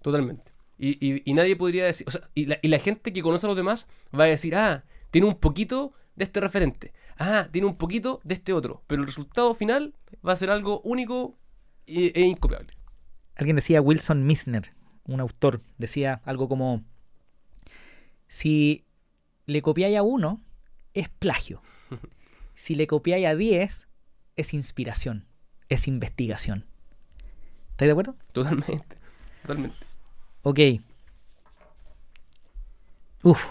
Totalmente. Y, y- y nadie podría decir. O sea, y la, y la gente que conoce a los demás va a decir, ah, tiene un poquito de este referente. Ah, tiene un poquito de este otro. Pero el resultado final va a ser algo único e, e incopiable. Alguien decía, Wilson Misner, un autor, decía algo como, si le copiáis a uno, es plagio. Si le copiáis a 10, es inspiración, es investigación. ¿Estáis de acuerdo? Totalmente. Totalmente. Ok. Uf.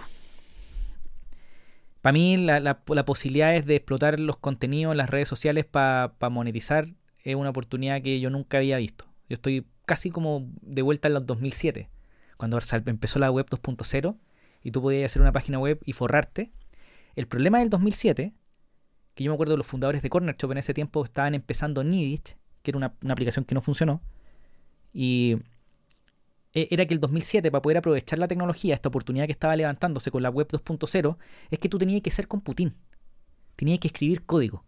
Para mí la, la, la posibilidad es de explotar los contenidos en las redes sociales para monetizar es una oportunidad que yo nunca había visto. Yo estoy casi como de vuelta en los 2007, cuando empezó la web 2.0 y tú podías hacer una página web y forrarte. El problema del 2007, que yo me acuerdo de los fundadores de Corner Shop en ese tiempo estaban empezando Nidich, que era una, una aplicación que no funcionó, y e- era que el 2007, para poder aprovechar la tecnología, esta oportunidad que estaba levantándose con la web 2.0, es que tú tenías que ser computín. Tenías que escribir código.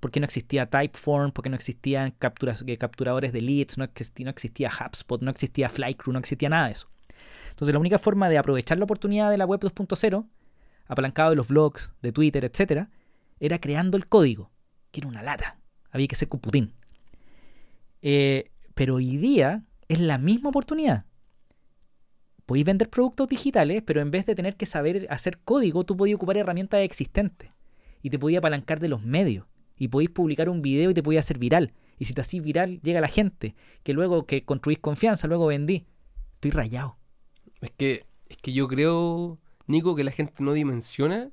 Porque no existía Typeform, porque no existían capturas, eh, capturadores de leads, no existía, no existía HubSpot, no existía Flycrew, no existía nada de eso. Entonces la única forma de aprovechar la oportunidad de la web 2.0, apalancado de los blogs, de Twitter, etcétera, era creando el código, que era una lata. Había que ser computín. Eh, pero hoy día es la misma oportunidad. Podéis vender productos digitales, pero en vez de tener que saber hacer código, tú podías ocupar herramientas existentes. Y te podías apalancar de los medios. Y podéis publicar un video y te podías hacer viral. Y si te hacís viral, llega la gente. Que luego que construís confianza, luego vendí. Estoy rayado. Es que, es que yo creo, Nico, que la gente no dimensiona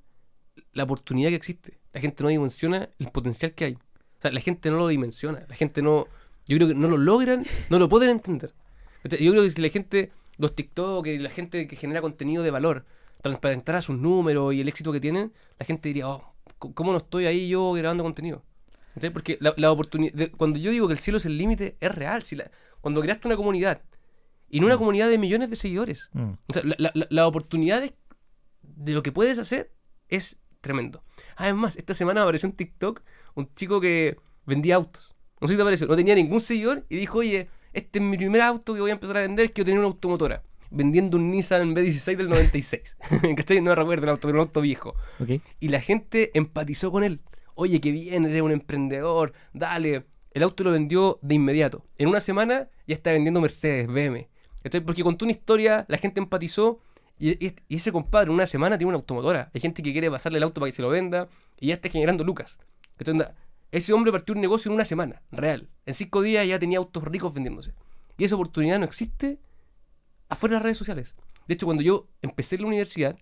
la oportunidad que existe. La gente no dimensiona el potencial que hay. O sea, la gente no lo dimensiona. La gente no. Yo creo que no lo logran, no lo pueden entender. Yo creo que si la gente, los TikTok, y la gente que genera contenido de valor, transparentara sus números y el éxito que tienen, la gente diría, oh, ¿cómo no estoy ahí yo grabando contenido? Porque la, la oportunidad. Cuando yo digo que el cielo es el límite, es real. Si la- cuando creaste una comunidad, y no una comunidad de millones de seguidores, o sea, la, la, la- la oportunidad de, de lo que puedes hacer es tremendo. Además, esta semana apareció en TikTok un chico que vendía autos. No sé si te apareció. No tenía ningún seguidor y dijo, oye, este es mi primer auto que voy a empezar a vender, quiero tener una automotora. Vendiendo un Nissan B16 del 96. ¿Cachai? No recuerdo el auto, pero un auto viejo. Y la gente empatizó con él. Oye, qué bien, eres un emprendedor, dale. El auto lo vendió de inmediato. En una semana ya está vendiendo Mercedes, BM. ¿Cachai? Porque contó una historia, la gente empatizó Y, y- y ese compadre en una semana tiene una automotora. Hay gente que quiere pasarle el auto para que se lo venda y ya está generando lucas. ¿Cachai? Ese hombre partió un negocio en una semana, real. En cinco días ya tenía autos ricos vendiéndose. Y esa oportunidad no existe afuera de las redes sociales. De hecho, cuando yo empecé en la universidad,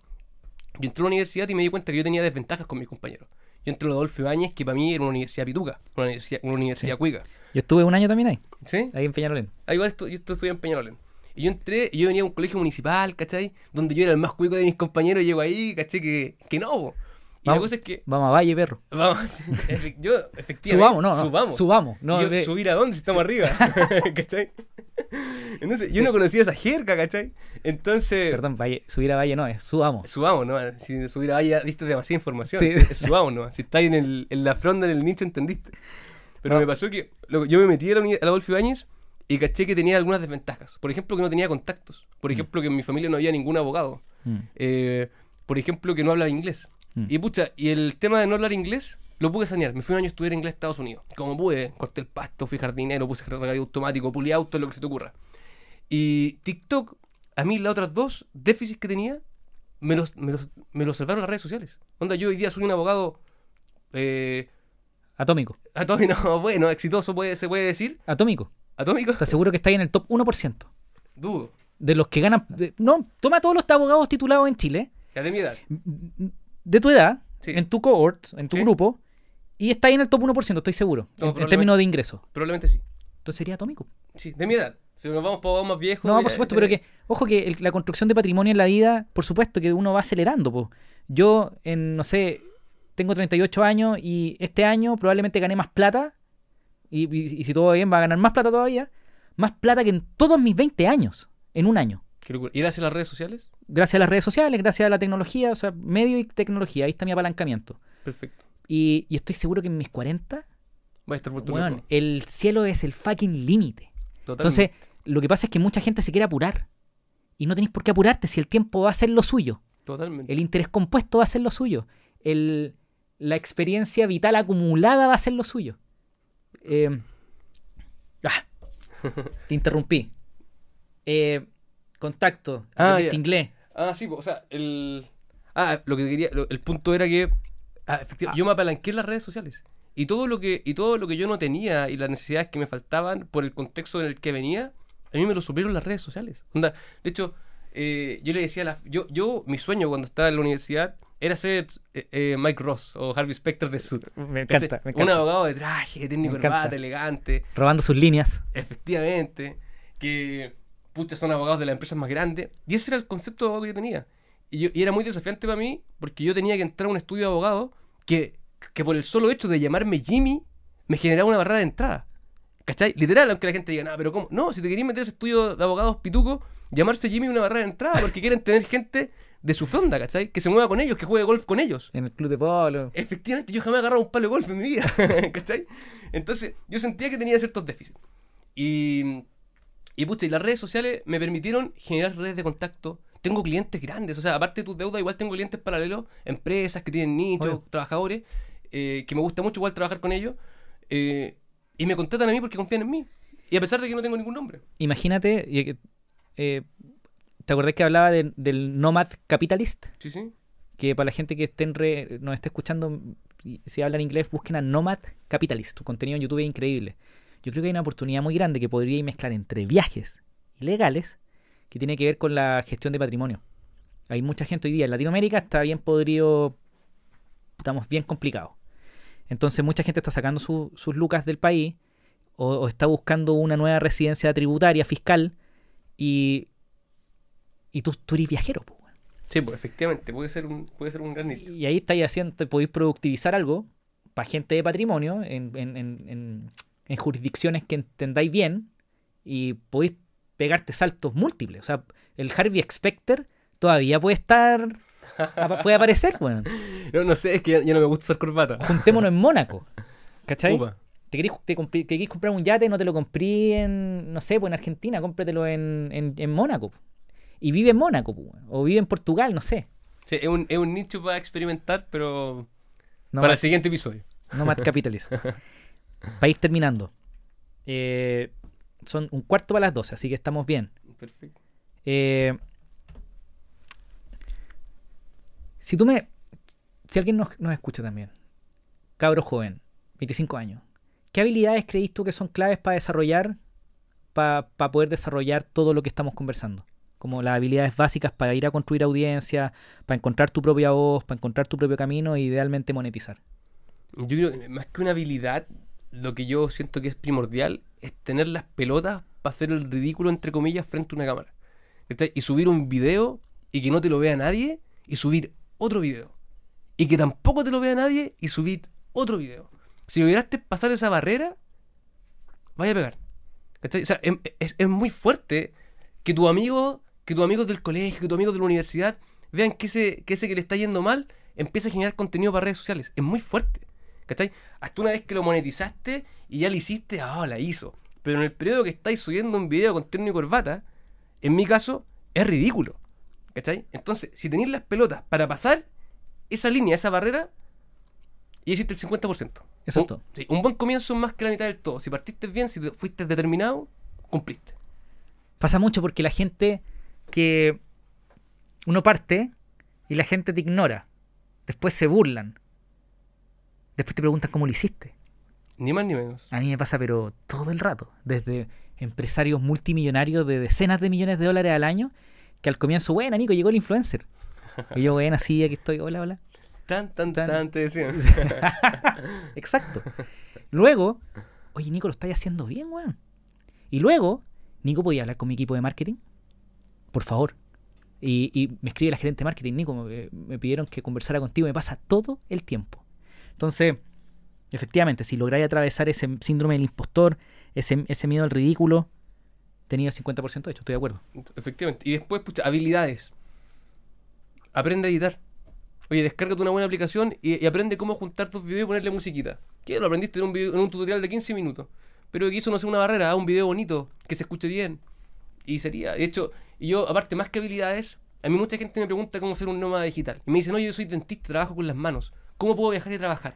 yo entré a la universidad y me di cuenta que yo tenía desventajas con mis compañeros. Yo entré a Adolfo Ibáñez, que para mí era una universidad pituca, una universidad, una universidad cuica. Yo estuve un año también ahí, ¿Sí? ahí en Peñalolén. Ah, igual yo estudié en Peñalolén. Y yo entré, y yo venía a un colegio municipal, ¿cachai? Donde yo era el más cuico de mis compañeros, y llego ahí, ¿cachai? Que, que no, po. Y la Vamos. cosa es que, Vamos a Valle, perro. vamos, yo efectivamente... Subamos, no, no, Subamos. subamos, no, Yo, ¿Subir a dónde si estamos arriba? ¿Cachai? Entonces, yo no conocía esa jerga, ¿cachai? Entonces... Perdón, Valle, subir a Valle no, es subamos. Subamos, ¿no? Si subir a vaya, diste demasiada información. Sí. Sí. Subamos, ¿no? Si estáis en, el, en la fronda, en el nicho, entendiste. Pero No. me pasó que lo- yo me metí a la, a la Ibáñez y caché que tenía algunas desventajas. Por ejemplo, que no tenía contactos. Por ejemplo, que en mi familia no había ningún abogado. Mm. Eh, por ejemplo, que no hablaba inglés. Mm. Y pucha, y el tema de no hablar inglés lo pude sanear. Me fui un año a estudiar inglés a Estados Unidos. Como pude, corté el pasto, fui jardinero, puse regadío automático, pulí auto, lo que se te ocurra. Y TikTok, a mí las otras dos déficits que tenía, me los, me los, me los salvaron las redes sociales. Onda, yo hoy día soy un abogado... Eh, Atómico. atómico, no, bueno, exitoso puede, se puede decir. Atómico. Atómico, ¿Estás seguro que está ahí en el top 1%? dudo. De los que ganan. de- no, toma todos los abogados titulados en Chile, Ya de mi edad. De tu edad, Sí. en tu cohort, en tu Sí. grupo, y está ahí en el top 1%, estoy seguro, No, en- términos de ingresos. Probablemente sí. Entonces sería atómico. Sí, de mi edad. Si nos vamos para más viejos... No, por supuesto, pero que, ojo que el- la construcción de patrimonio en la vida, por supuesto que uno va acelerando. po. Yo, en, no sé, tengo 38 años y este año probablemente gané más plata, y, y- y si todo va bien va a ganar más plata todavía, más plata que en todos mis 20 años, en un año. ¿Ir hacia las redes sociales? Gracias a las redes sociales, gracias a la tecnología, o sea, medio y tecnología, ahí está mi apalancamiento. Perfecto. Y, y estoy seguro que en mis 40, Va a estar loco. el cielo es el fucking límite. Entonces, lo que pasa es que mucha gente se quiere apurar. Y no tenéis por qué apurarte si el tiempo va a ser lo suyo. Totalmente. El interés compuesto va a ser lo suyo. El, la experiencia vital acumulada va a ser lo suyo. Eh, ah, te interrumpí. Eh, contacto. Ah, inglés. Ah, sí, o sea, el. Ah, lo que quería. lo- el punto era que. Ah, efectivamente, yo me apalanqué en las redes sociales. Y todo lo que y todo lo que yo no tenía y las necesidades que me faltaban por el contexto en el que venía, a mí me lo suplieron las redes sociales. Onda, de hecho, eh, yo le decía a la. Yo, yo, mi sueño cuando estaba en la universidad era ser eh, eh, Mike Ross o Harvey Specter de Sud. Me encanta, me Un abogado de traje, Me corbata, elegante. Robando sus líneas. Efectivamente, que pucha, son abogados de las empresas más grandes. Y ese era el concepto de abogado que yo tenía. Y, yo- y era muy desafiante para mí porque yo tenía que entrar a un estudio de abogado que, que por el solo hecho de llamarme Jimmy me generaba una barrera de entrada. ¿Cachai? Literal, aunque la gente diga, no, pero ¿cómo? No, si te querías meter a ese estudio de abogados pituco, llamarse Jimmy una barrera de entrada porque quieren tener gente de su fonda, ¿cachai? Que se mueva con ellos, que juegue golf con ellos. En el club de polo. Efectivamente, yo jamás he agarrado un palo de golf en mi vida, ¿cachai? Entonces, yo sentía que tenía ciertos déficits. Y, y pucha, y las redes sociales me permitieron generar redes de contacto. Tengo clientes grandes, o sea, aparte de tus deudas, igual tengo clientes paralelos, empresas que tienen nichos, trabajadores, eh, que me gusta mucho igual trabajar con ellos. eh, y me contratan a mí porque confían en mí. Y a pesar de que no tengo ningún nombre. Imagínate, eh, ¿te acordás que hablaba de- del Nomad Capitalist? Sí, sí. que para la gente que esté en re- nos esté escuchando, si hablan inglés, busquen a Nomad Capitalist. Tu contenido en YouTube es increíble. Yo creo que hay una oportunidad muy grande que podría mezclar entre viajes ilegales que tiene que ver con la gestión de patrimonio. Hay mucha gente hoy día en Latinoamérica, está bien podrido, estamos bien complicados. Entonces mucha gente está sacando su- sus lucas del país o, o está buscando una nueva residencia tributaria, fiscal, y, y tú, tú eres viajero. po. Sí, pues efectivamente, puede ser un, puede ser un gran nicho. Y ahí estáis haciendo, podéis productivizar algo para gente de patrimonio en, en- en- en- jurisdicciones que entendáis bien y podéis pegarte saltos múltiples. O sea, el Harvey Specter todavía puede estar, puede aparecer, bueno. No, no sé, es que ya, ya no me gusta usar corbata. Juntémonos en Mónaco. ¿Cachai? Upa. ¿Te querís, te compri- te querís comprar un yate? No te lo compré en, no sé, pues en Argentina, cómpratelo en, en, en Mónaco. Y vive en Mónaco, pues, o vive en Portugal, no sé. Sí, es un, es un nicho para experimentar, pero No para más- el siguiente episodio. Nomad Capitalist. Para ir terminando. Eh, son un cuarto para las 12, así que estamos bien. Perfecto. Eh, Si tú me. Si alguien nos, nos escucha también, cabro joven, 25 años, ¿qué habilidades creís tú que son claves para desarrollar, para poder desarrollar todo lo que estamos conversando? Como las habilidades básicas para ir a construir audiencia, para encontrar tu propia voz, para encontrar tu propio camino e idealmente monetizar. Yo creo que más que una habilidad, lo que yo siento que es primordial es tener las pelotas para hacer el ridículo, entre comillas, frente a una cámara. Y subir un video y que no te lo vea nadie y subir otro video. Y que tampoco te lo vea nadie y subir otro video. Si lograste pasar esa barrera, vaya a pegar. ¿Cachai? O sea, em, es, es muy fuerte que tu amigo, que tus amigos del colegio, que tus amigos de la universidad vean que ese, que ese que le está yendo mal empieza a generar contenido para redes sociales. Es muy fuerte. ¿Cachai? Hasta una vez que lo monetizaste y ya lo hiciste, ah, la hizo. Pero en el periodo que estáis subiendo un video con terno y corbata, en mi caso, es ridículo. ¿Cachai? Entonces, si tenéis las pelotas para pasar esa línea, esa barrera, y hiciste el 50%. Exacto. Un, sí, un buen comienzo es más que la mitad del todo. Si partiste bien, si fuiste determinado, cumpliste. Pasa mucho porque la gente que uno parte y la gente te ignora. Después se burlan. Después te preguntan cómo lo hiciste. Ni más ni menos. A mí me pasa, pero todo el rato. Desde empresarios multimillonarios de decenas de millones de dólares al año, que al comienzo, bueno, Nico, llegó el influencer. Y yo, bueno, así, aquí estoy, hola, hola. Tan, tan, tan, tan te decían. Exacto. Luego, oye, Nico, lo estáis haciendo bien, weón. Y luego, Nico, ¿podía hablar con mi equipo de marketing? Por favor. Y, y me escribe la gerente de marketing, Nico, me, me pidieron que conversara contigo. Me pasa todo el tiempo. Entonces, efectivamente, si lográis atravesar ese síndrome del impostor, ese, ese miedo al ridículo, tenía el 50% hecho, estoy de acuerdo. Efectivamente. Y después, pucha, habilidades. Aprende a editar. Oye, descárgate una buena aplicación y, aprende cómo juntar tus videos y ponerle musiquita. Que lo aprendiste en un, video- en un tutorial de 15 minutos. Pero que eso no sea una barrera, haz un video bonito, que se escuche bien. Y sería, de hecho, y yo, aparte, más que habilidades, a mí mucha gente me pregunta cómo ser un nómada digital. Y me dicen, no, yo soy dentista, trabajo con las manos. ¿Cómo puedo viajar y trabajar?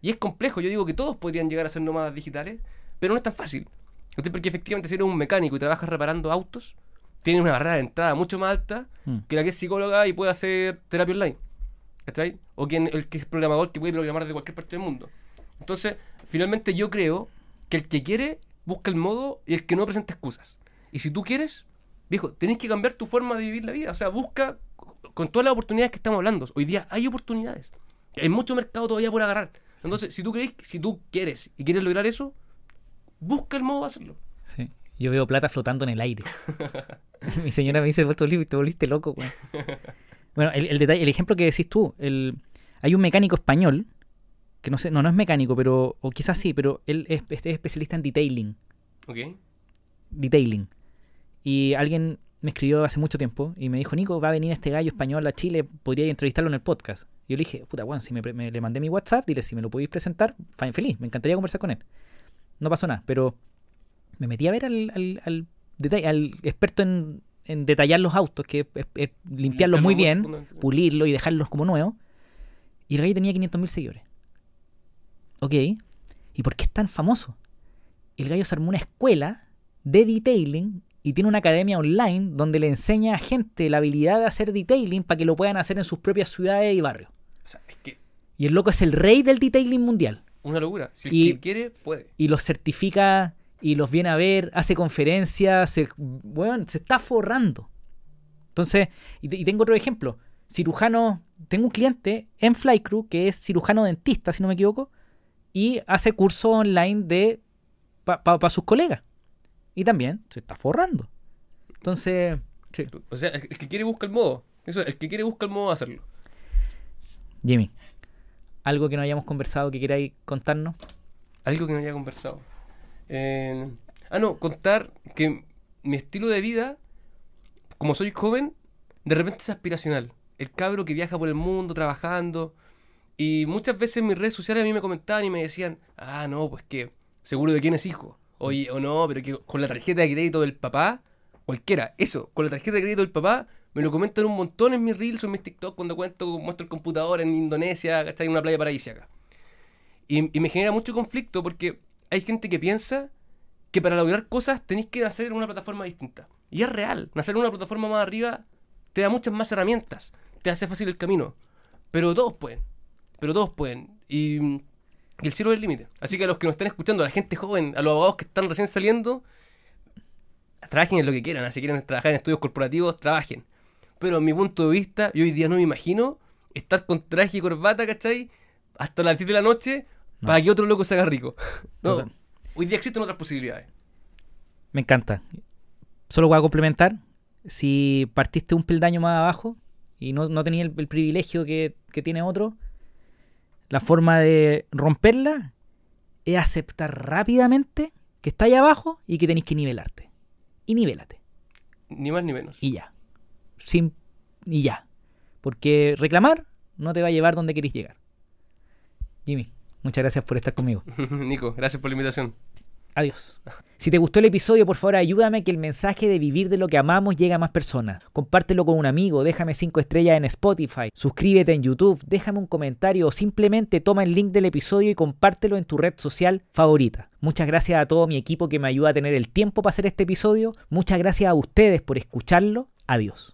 Y es complejo, yo digo que todos podrían llegar a ser nómadas digitales, pero no es tan fácil. Porque efectivamente si eres un mecánico y trabajas reparando autos, tienes una barrera de entrada mucho más alta Mm. que la que es psicóloga y puede hacer terapia online. ¿Cachai? O quien, el que es programador que puede programar de cualquier parte del mundo. Entonces, finalmente yo creo que el que quiere busca el modo y el que no presenta excusas. Y si tú quieres, viejo, tenés que cambiar tu forma de vivir la vida. O sea, busca con todas las oportunidades que estamos hablando. Hoy día hay oportunidades. Hay mucho mercado todavía por agarrar. Entonces, si tú crees, si tú quieres y quieres lograr eso, busca el modo de hacerlo. Sí. Yo veo plata flotando en el aire. Mi señora me dice, "Vos te volviste, te volviste loco, weón". Bueno, el, el detalle, el ejemplo que decís tú, el, hay un mecánico español, que no sé, no, no es mecánico, pero, o quizás sí, pero él es, es especialista en detailing. ¿Ok? Detailing. Y alguien me escribió hace mucho tiempo y me dijo, Nico, va a venir este gallo español a Chile, podría entrevistarlo en el podcast. Y yo le dije, puta, bueno, si me, me- le mandé mi WhatsApp, dile si me lo podéis presentar, feliz, me encantaría conversar con él. No pasó nada, pero me metí a ver al, al, al, deta- al experto en, en detallar los autos, que es, es- limpiarlos muy bien, pulirlos y dejarlos como nuevos. Y el gallo tenía 500.000 seguidores. Ok. ¿Y por qué es tan famoso? El gallo se armó una escuela de detailing y tiene una academia online donde le enseña a gente la habilidad de hacer detailing para que lo puedan hacer en sus propias ciudades y barrios. O sea, es que Y el loco es el rey del detailing mundial. una locura. Si el Y- que quiere, puede. Y los certifica y los viene a ver, hace conferencias, se, weón, se está forrando. Entonces, y, te- y tengo otro ejemplo. Cirujano, tengo un cliente en Flycrew que es cirujano dentista, si no me equivoco, y hace curso online de para sus colegas. Y también se está forrando. Entonces, sí. O sea, el, el que quiere busca el modo. Eso, el que quiere busca el modo de hacerlo. Jimmy, algo que no hayamos conversado que queráis contarnos. Algo que no haya conversado. Eh, ah, no, contar que mi estilo de vida, como soy joven, de repente es aspiracional. El cabro que viaja por el mundo trabajando. Y muchas veces en mis redes sociales a mí me comentaban y me decían, ah, no, pues que seguro de quién es hijo. Oye, o no, pero que con la tarjeta de crédito del papá, cualquiera, eso, con la tarjeta de crédito del papá, me lo comentan un montón en mis reels o en mis TikTok cuando cuento, muestro el computador en Indonesia, ¿cachai? En una playa paradisíaca. Y, y me genera mucho conflicto porque hay gente que piensa que para lograr cosas tenéis que nacer en una plataforma distinta. Y es real, nacer en una plataforma más arriba te da muchas más herramientas, te hace fácil el camino. Pero todos pueden. Pero todos pueden. Y, y el cielo es el límite. Así que a los que nos están escuchando, a la gente joven, a los abogados que están recién saliendo, trabajen en lo que quieran. Si quieren trabajar en estudios corporativos, trabajen. Pero en mi punto de vista, yo hoy día no me imagino estar con traje y corbata, ¿cachai? Hasta las 10 de la noche No. para que otro loco se haga rico. No. Total. Hoy día existen otras posibilidades. Me encanta. Solo voy a complementar. Si partiste un peldaño más abajo y no, no tenías el, el privilegio que, que tiene otro, la forma de romperla es aceptar rápidamente que está ahí abajo y que tenéis que nivelarte. Y nivélate. Ni más ni menos. Y ya. Sin, y ya. Porque reclamar no te va a llevar donde queréis llegar. Jimmy, muchas gracias por estar conmigo. Nico, gracias por la invitación. Adiós. Si te gustó el episodio, por favor ayúdame a que el mensaje de vivir de lo que amamos llegue a más personas. Compártelo con un amigo, déjame 5 estrellas en Spotify, suscríbete en YouTube, déjame un comentario o simplemente toma el link del episodio y compártelo en tu red social favorita. Muchas gracias a todo mi equipo que me ayuda a tener el tiempo para hacer este episodio. Muchas gracias a ustedes por escucharlo. Adiós.